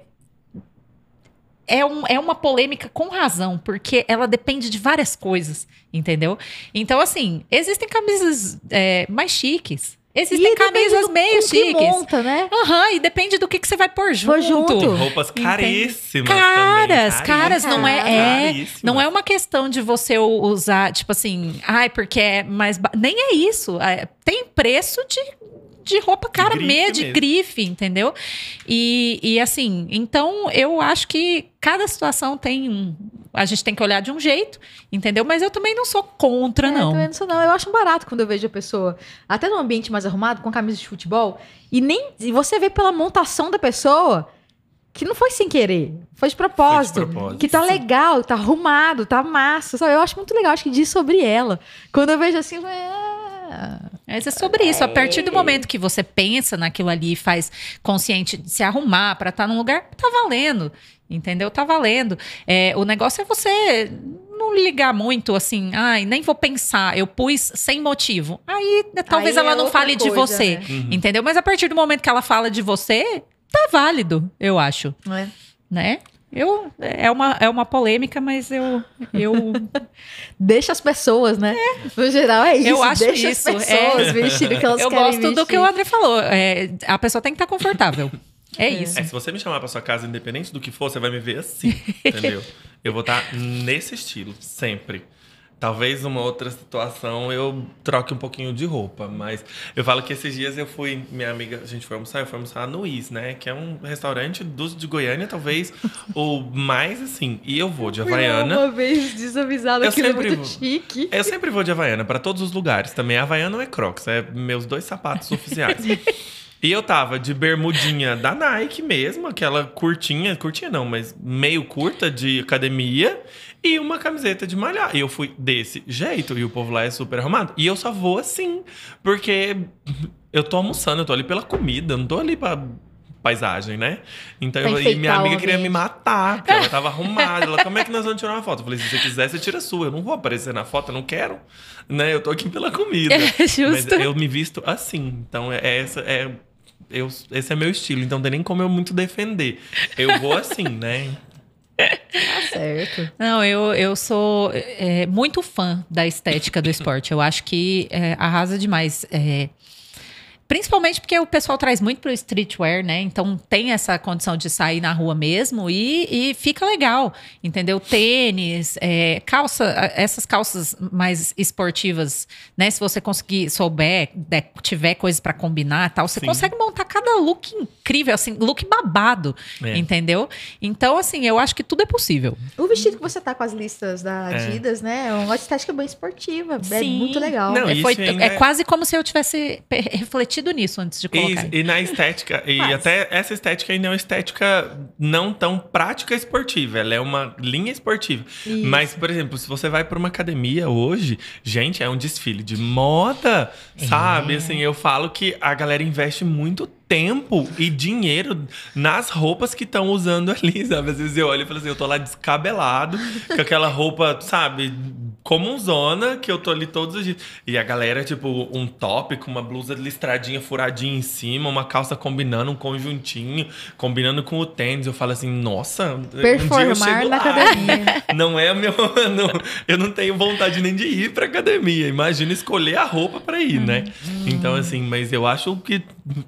é, um, é uma polêmica com razão, porque ela depende de várias coisas, entendeu? Então, assim, existem camisas é, mais chiques. Existem E camisas do- meio com que chiques. monta, né? Aham, e depende do que, que você vai pôr junto. Pôr junto. Roupas caríssimas Caras, também. caras, não é, é, não é uma questão de você usar, tipo assim, ai, porque é mais, ba- nem é isso, É, tem preço de, de roupa cara grife meia, de mesmo. grife, entendeu? E, e assim, então eu acho que cada situação tem um, a gente tem que olhar de um jeito, entendeu? Mas eu também não sou contra, É, não. também não sou, não. Eu acho barato quando eu vejo a pessoa, até num ambiente mais arrumado, com camisa de futebol, e nem e você vê pela montação da pessoa que não foi sem querer, foi de propósito. Foi de propósito. Que tá legal, tá arrumado, tá massa. Sabe? Eu acho muito legal, acho que diz sobre ela. Quando eu vejo assim, eu falo, ah, Mas é sobre isso. A partir do momento que você pensa naquilo ali e faz consciente de se arrumar para estar num lugar, tá valendo. Entendeu? Tá valendo. É, o negócio é você não ligar muito assim, ai, nem vou pensar, eu pus sem motivo. Aí né, talvez Aí ela é não fale de coisa, você. né? Uhum. Entendeu? Mas a partir do momento que ela fala de você, tá válido, eu acho. não é? Né? Eu, é, uma, é uma polêmica, mas eu, eu Deixa as pessoas, né? No geral é isso. Eu acho Deixa isso, as pessoas vestirem o que elas Eu querem gosto do vestir. que o André falou. É, a pessoa tem que estar confortável. É isso. É, se você me chamar pra sua casa, independente do que for, você vai me ver assim, entendeu? Eu vou estar nesse estilo, sempre. Talvez uma outra situação eu troque um pouquinho de roupa, mas eu falo que esses dias eu fui, minha amiga, a gente foi almoçar, eu fui almoçar no Is, né? Que é um restaurante dos de Goiânia, talvez o mais assim. E eu vou de Havaiana. Uma vez desavisada, Eu é sempre muito vou. chique. Eu sempre vou de Havaiana pra todos os lugares. Também Havaiana ou é Crocs, é meus dois sapatos oficiais. E eu tava de bermudinha da Nike mesmo, aquela curtinha, curtinha não, mas meio curta de academia e uma camiseta de malhar. E eu fui desse jeito, e o povo lá é super arrumado. E eu só vou assim, porque eu tô almoçando, eu tô ali pela comida, não tô ali pra paisagem, né? Então, eu, e minha amiga queria me matar, porque ela tava arrumada. Ela, como é que nós vamos tirar uma foto? Eu falei, se você quiser, você tira a sua. Eu não vou aparecer na foto, eu não quero. Né? Eu tô aqui pela comida. É justo. Mas eu me visto assim. Então, é essa é... Eu, esse é meu estilo, então não tem nem como eu muito defender. Eu vou assim, né? Tá certo. Não, eu, eu sou é, muito fã da estética do esporte. Eu acho que é, arrasa demais. É, principalmente porque o pessoal traz muito pro streetwear, né? Então tem essa condição de sair na rua mesmo e, e fica legal, entendeu? Tênis, é, calça, essas calças mais esportivas, né? Se você conseguir, souber, de- tiver coisas para combinar e tal, você Sim. consegue montar cada look incrível, assim, look babado, É. entendeu? Então, assim, eu acho que tudo é possível. O vestido que você tá com as listas da É. Adidas, né? É uma estética bem esportiva. É Sim. muito legal. Não, É, foi- é é- quase como se eu tivesse pe- refletido nisso antes de colocar. E, e na estética, e Quase. até essa estética ainda é uma estética não tão prática esportiva, ela é uma linha esportiva. Isso. Mas, por exemplo, se você vai para uma academia hoje, gente, é um desfile de moda, sabe? Assim, eu falo que a galera investe muito tempo e dinheiro nas roupas que estão usando ali, sabe? Às vezes eu olho e falo assim, eu tô lá descabelado, com aquela roupa, sabe, comunzona, que eu tô ali todos os dias. E a galera, tipo, um top com uma blusa listradinha, furadinha em cima, uma calça combinando, um conjuntinho, combinando com o tênis. Eu falo assim, nossa, um dia eu Performar chego na lá. academia. Não é meu. não- eu não tenho vontade nem de ir pra academia. Imagina escolher a roupa pra ir, né? Então, assim, mas eu acho que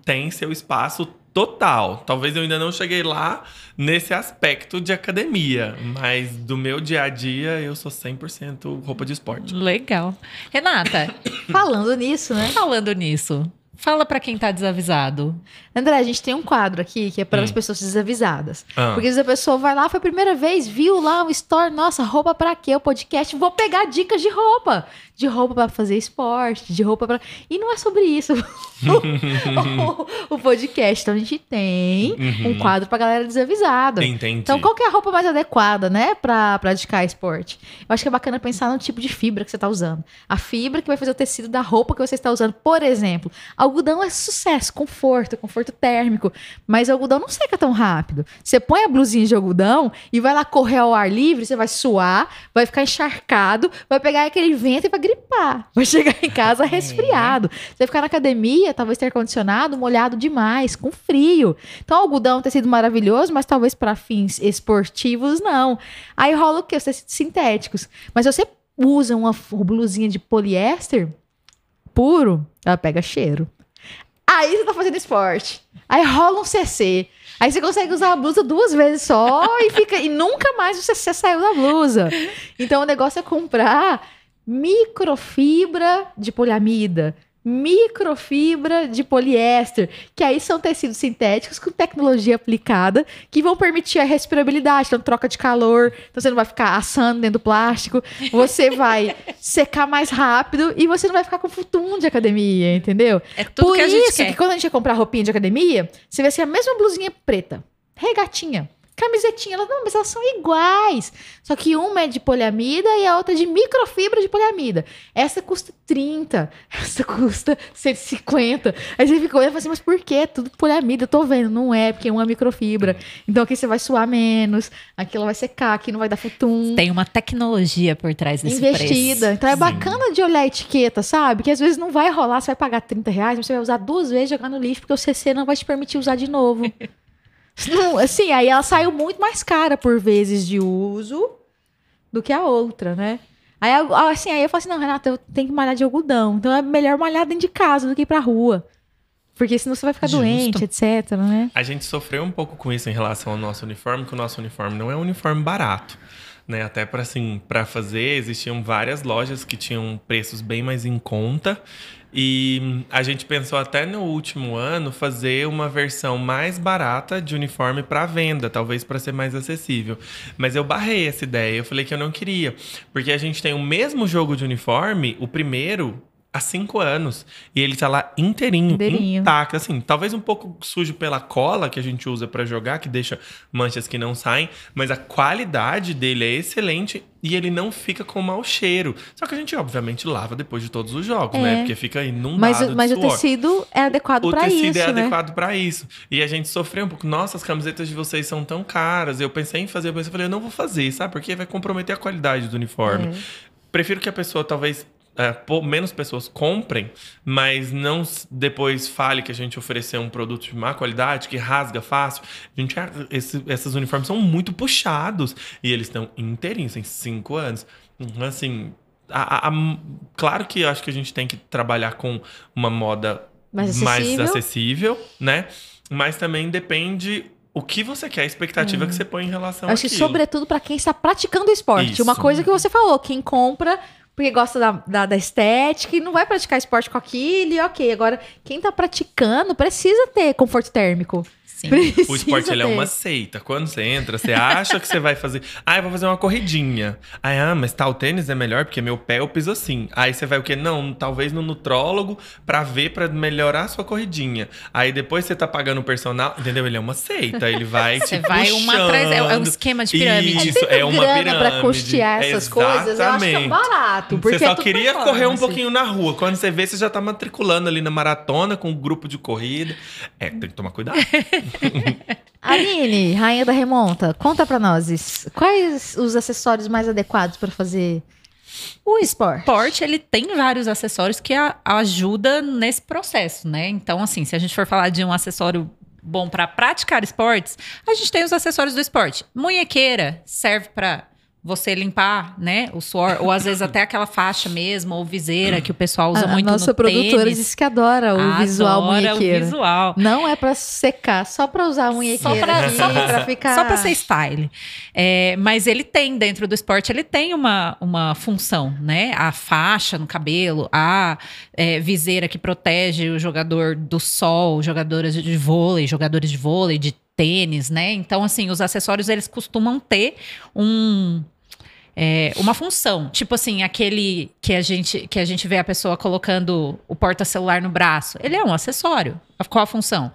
tem seu espaço total. Talvez eu ainda não cheguei lá nesse aspecto de academia, mas do meu dia a dia eu sou 100% roupa de esporte. Legal. Renata, Falando nisso, né? falando nisso, fala pra quem tá desavisado. André, a gente tem um quadro aqui que é para Hum. as pessoas desavisadas. Ah. Porque se a pessoa vai lá, foi a primeira vez, viu lá um store, nossa, roupa pra quê? O podcast, vou pegar dicas de roupa. De roupa pra fazer esporte, de roupa pra. E não é sobre isso o, o podcast. Então a gente tem Uhum. um quadro pra galera desavisada. Entendi. Então, qual que é a roupa mais adequada, né, pra praticar esporte? Eu acho que é bacana pensar no tipo de fibra que você tá usando. A fibra que vai fazer o tecido da roupa que você está usando. Por exemplo, algodão é sucesso, conforto, conforto térmico. Mas algodão não seca tão rápido. Você põe a blusinha de algodão e vai lá correr ao ar livre, você vai suar, vai ficar encharcado, vai pegar aquele vento e vai gripar. Vai chegar em casa resfriado. Você vai ficar na academia, talvez ter ar-condicionado, molhado demais, com frio. Então, algodão é um tecido maravilhoso, mas talvez para fins esportivos, não. Aí rola o quê? Os tecidos sintéticos. Mas se você usa uma blusinha de poliéster puro, ela pega cheiro. Aí você tá fazendo esporte. Aí rola um CC. Aí você consegue usar a blusa duas vezes só e fica e nunca mais o CC saiu da blusa. Então o negócio é comprar microfibra de poliamida, microfibra de poliéster, que aí são tecidos sintéticos com tecnologia aplicada que vão permitir a respirabilidade, então troca de calor, então você não vai ficar assando dentro do plástico, você vai secar mais rápido e você não vai ficar com futum de academia, entendeu? É tudo Por que isso que quando a gente ia comprar roupinha de academia, você vê assim a mesma blusinha preta, regatinha, camisetinha, elas, não, mas elas são iguais. Só que uma é de poliamida e a outra é de microfibra de poliamida. Essa custa 30, essa custa 150. Aí você fica olhando e fala assim, mas por que? Tudo poliamida, eu tô vendo. Não é, porque uma é microfibra. Então aqui você vai suar menos, aqui ela vai secar, aqui não vai dar futum Tem uma tecnologia por trás desse investida. preço. Então é Sim. bacana de olhar a etiqueta, sabe? Que às vezes não vai rolar, você vai pagar 30 reais, mas você vai usar duas vezes e jogar no lixo, porque o CC não vai te permitir usar de novo. Não, assim, aí ela saiu muito mais cara por vezes de uso do que a outra, né? Aí, assim, aí eu falo assim, não, Renata, eu tenho que malhar de algodão. Então é melhor malhar dentro de casa do que ir pra rua. Porque senão você vai ficar Justo. doente, etc, né? A gente sofreu um pouco com isso em relação ao nosso uniforme, que o nosso uniforme não é um uniforme barato. Né? Até para assim, para fazer, existiam várias lojas que tinham preços bem mais em conta. E a gente pensou até no último ano fazer uma versão mais barata de uniforme para venda, talvez para ser mais acessível. Mas eu barrei essa ideia, eu falei que eu não queria, porque a gente tem o mesmo jogo de uniforme, o primeiro há cinco anos. E ele tá lá inteirinho, Inteirinho. intacto. Assim, talvez um pouco sujo pela cola que a gente usa pra jogar, que deixa manchas que não saem. Mas a qualidade dele é excelente e ele não fica com mau cheiro. Só que a gente, obviamente, lava depois de todos os jogos, É. né? Porque fica inundado Mas, o- mas o tecido é adequado O pra tecido isso, é né? adequado pra isso. E a gente sofreu um pouco. Nossa, as camisetas de vocês são tão caras. Eu pensei em fazer, mas eu falei, eu não vou fazer, sabe? Porque vai comprometer a qualidade do uniforme. É. Prefiro que a pessoa talvez. É, menos pessoas comprem, mas não depois fale que a gente ofereceu um produto de má qualidade, que rasga fácil. A gente, esse- esses uniformes são muito puxados e eles estão inteirinhos, tem cinco anos. Então, Assim, a- a- a- claro que eu acho que a gente tem que trabalhar com uma moda Mais mais acessível. acessível, né? Mas também depende o que você quer, a expectativa que você põe em relação Eu acho que, àquilo. sobretudo, pra quem está praticando esporte. Isso. Uma coisa que você falou, quem compra porque gosta da, da, da estética e não vai praticar esporte com aquilo, e ok. Agora, quem tá praticando precisa ter conforto térmico. Sim. Precisa O esporte ele é uma seita. Quando você entra, você acha que você vai fazer. Ah, eu vou fazer uma corridinha. Aí, ah, mas tal tênis é melhor porque meu pé eu piso assim. Aí você vai o quê? Não, talvez no nutrólogo pra ver, pra melhorar a sua corridinha. Aí depois você tá pagando o personal, entendeu? Ele é uma seita. Ele vai te Você vai uma atrás. É, é um esquema de pirâmide. Isso, é uma grana pirâmide. pra custear essas coisas, eu acho que é Exatamente. barato. Porque Você é só tudo queria correr um pouquinho na rua. Quando você vê, você já tá matriculando ali na maratona com um grupo de corrida. É, tem que tomar cuidado. Aline, rainha da remonta, conta pra nós quais os acessórios mais adequados pra fazer o esporte. esporte, ele tem vários acessórios que a, ajuda nesse processo, né? Então, assim, se a gente for falar de um acessório bom para praticar esportes, a gente tem os acessórios do esporte. Munhequeira serve para você limpar, né, o suor, ou às vezes até aquela faixa mesmo, ou viseira que o pessoal usa a, muito a nossa no produtora tênis. disse que adora o visual Adora munhequeira. o visual. Não é pra secar, só pra usar a munhequeira. Só pra- pra ficar. só pra ser style. É, mas ele tem, dentro do esporte, ele tem uma, uma função, né? A faixa no cabelo, a é, viseira que protege o jogador do sol, jogadoras de vôlei, jogadores de vôlei, de tênis, né? Então, assim, os acessórios, eles costumam ter um... é, uma função. Tipo assim, aquele que a, gente, que a gente vê a pessoa colocando o porta-celular no braço. Ele é um acessório. Qual a função?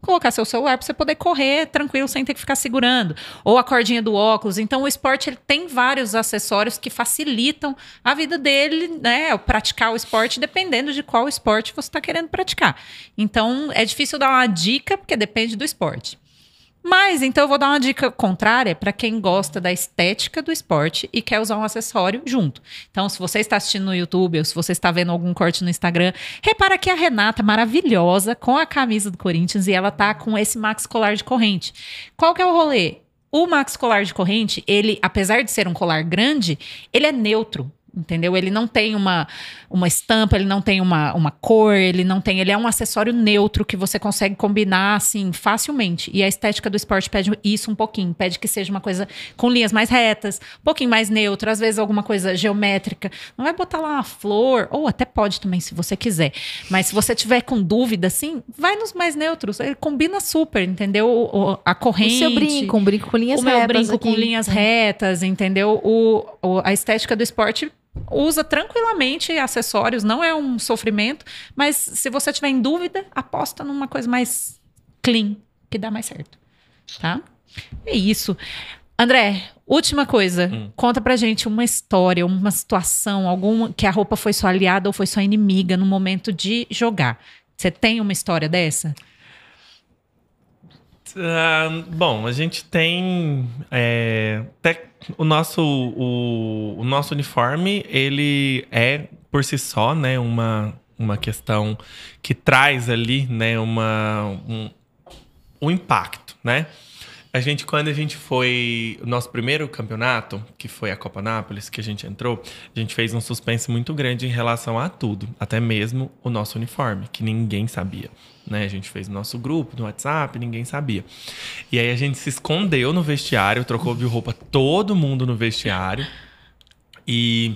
colocar seu celular para você poder correr tranquilo sem ter que ficar segurando, ou a cordinha do óculos. Então o esporte ele tem vários acessórios que facilitam a vida dele, né, praticar o esporte dependendo de qual esporte você está querendo praticar. Então é difícil dar uma dica porque depende do esporte. Mas então eu vou dar uma dica contrária para quem gosta da estética do esporte e quer usar um acessório junto. Então, se você está assistindo no YouTube ou se você está vendo algum corte no Instagram, repara que a Renata maravilhosa com a camisa do Corinthians e ela tá com esse max colar de corrente. Qual que é o rolê? O max colar de corrente, ele, apesar de ser um colar grande, ele é neutro entendeu? Ele não tem uma, uma estampa, ele não tem uma, uma cor, ele não tem, ele é um acessório neutro que você consegue combinar assim facilmente. E a estética do esporte pede isso um pouquinho, pede que seja uma coisa com linhas mais retas, um pouquinho mais neutro, às vezes alguma coisa geométrica. Não vai botar lá uma flor, ou até pode também se você quiser. Mas se você tiver com dúvida assim, vai nos mais neutros, ele combina super, entendeu? O, a corrente. O seu brinco, um brinco com linhas o retas. O meu brinco aqui. com linhas retas, entendeu? O, o, a estética do esporte usa tranquilamente acessórios, não é um sofrimento, mas se você tiver em dúvida, aposta numa coisa mais clean, que dá mais certo, tá? É isso. André, última coisa, hum. conta pra gente uma história, uma situação, alguma que a roupa foi sua aliada ou foi sua inimiga no momento de jogar. Você tem uma história dessa? Uh, bom, a gente tem é, até o nosso o, o, nosso uniforme ele é por si só, né, uma, uma questão que traz ali, né, uma um, um impacto, né? A gente, quando a gente foi. O nosso primeiro campeonato, que foi a Copa Nápoles, que a gente entrou, a gente fez um suspense muito grande em relação a tudo, até mesmo o nosso uniforme, que ninguém sabia. Né? A gente fez o nosso grupo no WhatsApp, ninguém sabia. E aí a gente se escondeu no vestiário, trocou de roupa todo mundo no vestiário. E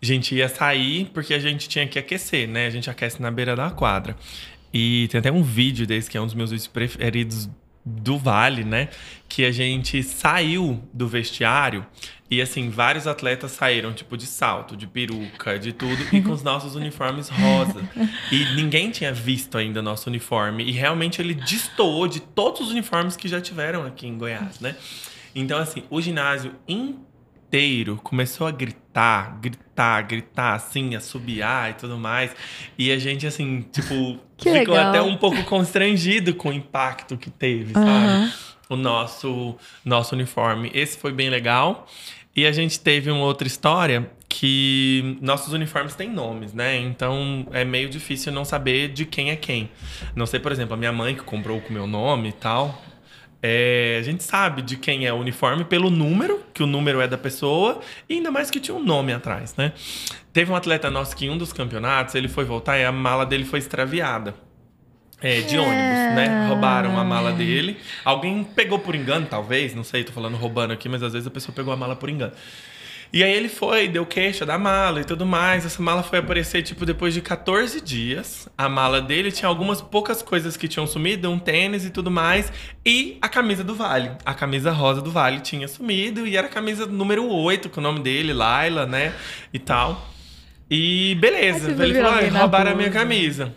a gente ia sair porque a gente tinha que aquecer, né? A gente aquece na beira da quadra. E tem até um vídeo desse que é um dos meus vídeos preferidos do Vale, né? Que a gente saiu do vestiário e, assim, vários atletas saíram, tipo, de salto, de peruca, de tudo, e com os nossos uniformes rosa. E ninguém tinha visto ainda nosso uniforme. E realmente ele destoou de todos os uniformes que já tiveram aqui em Goiás, né? Então, assim, o ginásio inteiro começou a gritar, gritar, gritar, assim, assobiar e tudo mais. E a gente, assim, tipo, ficou legal. até um pouco constrangido com o impacto que teve, uhum. sabe? O nosso, nosso uniforme. Esse foi bem legal. E a gente teve uma outra história que nossos uniformes têm nomes, né? Então é meio difícil não saber de quem é quem. Não sei, por exemplo, a minha mãe que comprou com o meu nome e tal. É, a gente sabe de quem é o uniforme pelo número, que o número é da pessoa, e ainda mais que tinha um nome atrás, né? Teve um atleta nosso que em um dos campeonatos ele foi voltar e a mala dele foi extraviada. É, de ônibus, né? Roubaram a mala dele. Alguém pegou por engano, talvez, não sei, tô falando roubando aqui, mas às vezes a pessoa pegou a mala por engano. E aí ele foi, deu queixa da mala e tudo mais. Essa mala foi aparecer, tipo, depois de 14 dias. A mala dele tinha algumas poucas coisas que tinham sumido, um tênis e tudo mais. E a camisa do Vale. A camisa rosa do Vale tinha sumido. E era a camisa número 8, com o nome dele, Laila, né? E tal. E beleza. Ele falou, roubaram a minha camisa.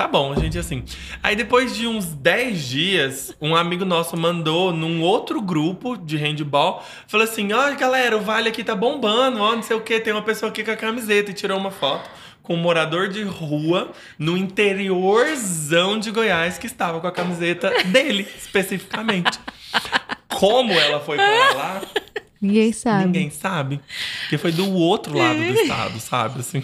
Tá bom, a gente assim. Aí depois de uns 10 dias, um amigo nosso mandou num outro grupo de handball, falou assim: ó, galera, o vale aqui tá bombando, ó, não sei o que, tem uma pessoa aqui com a camiseta e tirou uma foto com um morador de rua no interiorzão de Goiás que estava com a camiseta dele, especificamente. Como ela foi para lá? Ninguém sabe. Ninguém sabe. Porque foi do outro lado do estado, sabe? Assim.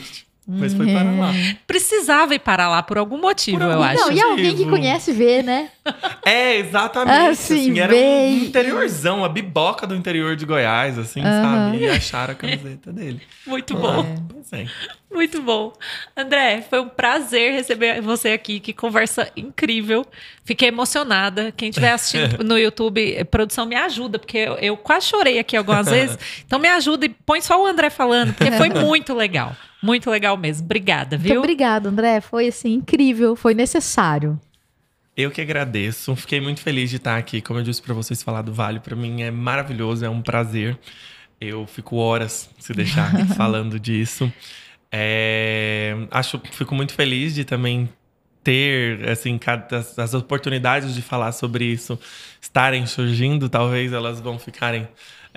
Mas foi para lá. Precisava ir para lá por algum motivo, por algum eu acho. Não, e alguém que conhece vê, né? É, exatamente. Assim, assim era bem... um interiorzão, a biboca do interior de Goiás, assim, uhum. sabe? E acharam a camiseta dele. Muito bom. É. Pois é. Muito bom. André, foi um prazer receber você aqui. Que conversa incrível. Fiquei emocionada. Quem estiver assistindo no YouTube, produção, me ajuda, porque eu, eu quase chorei aqui algumas vezes. Então me ajuda e põe só o André falando, porque foi muito legal. Muito legal mesmo. Obrigada, viu? Muito obrigada, André. Foi assim incrível, foi necessário. Eu que agradeço. Fiquei muito feliz de estar aqui. Como eu disse para vocês, falar do Vale para mim é maravilhoso, é um prazer. Eu fico horas se deixar falando disso. É, acho, fico muito feliz de também ter assim as, as oportunidades de falar sobre isso estarem surgindo. Talvez elas vão ficarem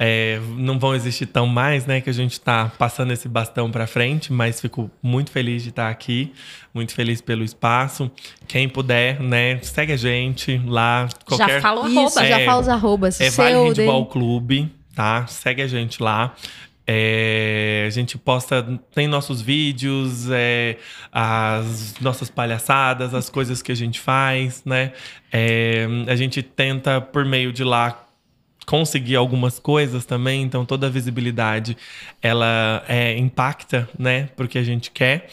é, não vão existir tão mais, né? Que a gente está passando esse bastão para frente, mas fico muito feliz de estar aqui, muito feliz pelo espaço. Quem puder, né? Segue a gente lá. Qualquer... Já fala o arroba, é, já fala os arrobas. É Vale Handball Clube, tá? Segue a gente lá. É, a gente posta, tem nossos vídeos, é, as nossas palhaçadas, as coisas que a gente faz, né? É, a gente tenta, por meio de lá, conseguir algumas coisas também, então toda a visibilidade ela é, impacta, né, porque a gente quer.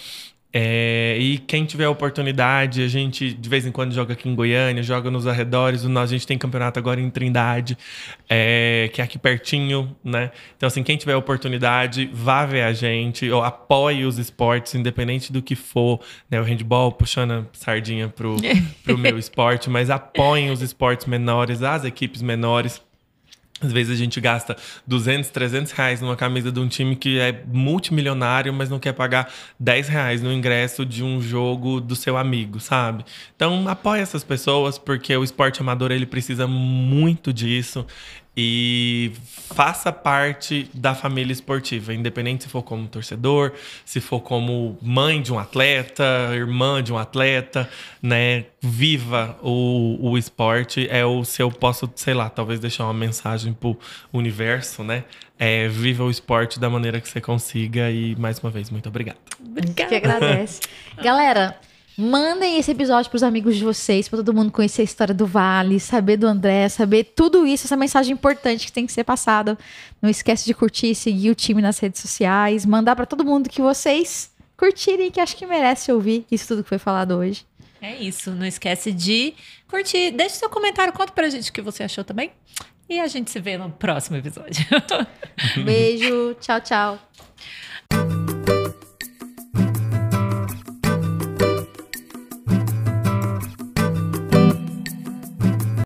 É, e quem tiver oportunidade, a gente de vez em quando joga aqui em Goiânia, joga nos arredores. A gente tem campeonato agora em Trindade, é, que é aqui pertinho, né? Então, assim, quem tiver oportunidade, vá ver a gente, ou apoie os esportes, independente do que for, né? O handball puxando a sardinha pro, pro meu esporte, mas apoiem os esportes menores, as equipes menores. Às vezes a gente gasta 200, 300 reais numa camisa de um time que é multimilionário, mas não quer pagar 10 reais no ingresso de um jogo do seu amigo, sabe? Então apoie essas pessoas, porque o esporte amador ele precisa muito disso e faça parte da família esportiva, independente se for como torcedor, se for como mãe de um atleta, irmã de um atleta, né? Viva o, o esporte. É o se eu posso, sei lá, talvez deixar uma mensagem pro universo, né? É, viva o esporte da maneira que você consiga e mais uma vez muito obrigado. Obrigada. Que agradece. Galera, Mandem esse episódio para os amigos de vocês, para todo mundo conhecer a história do Vale, saber do André, saber tudo isso, essa mensagem importante que tem que ser passada. Não esquece de curtir e seguir o time nas redes sociais, mandar para todo mundo que vocês curtirem, que acho que merece ouvir isso tudo que foi falado hoje. É isso, não esquece de curtir. Deixe seu comentário, conta pra gente o que você achou também. E a gente se vê no próximo episódio. Beijo, tchau, tchau.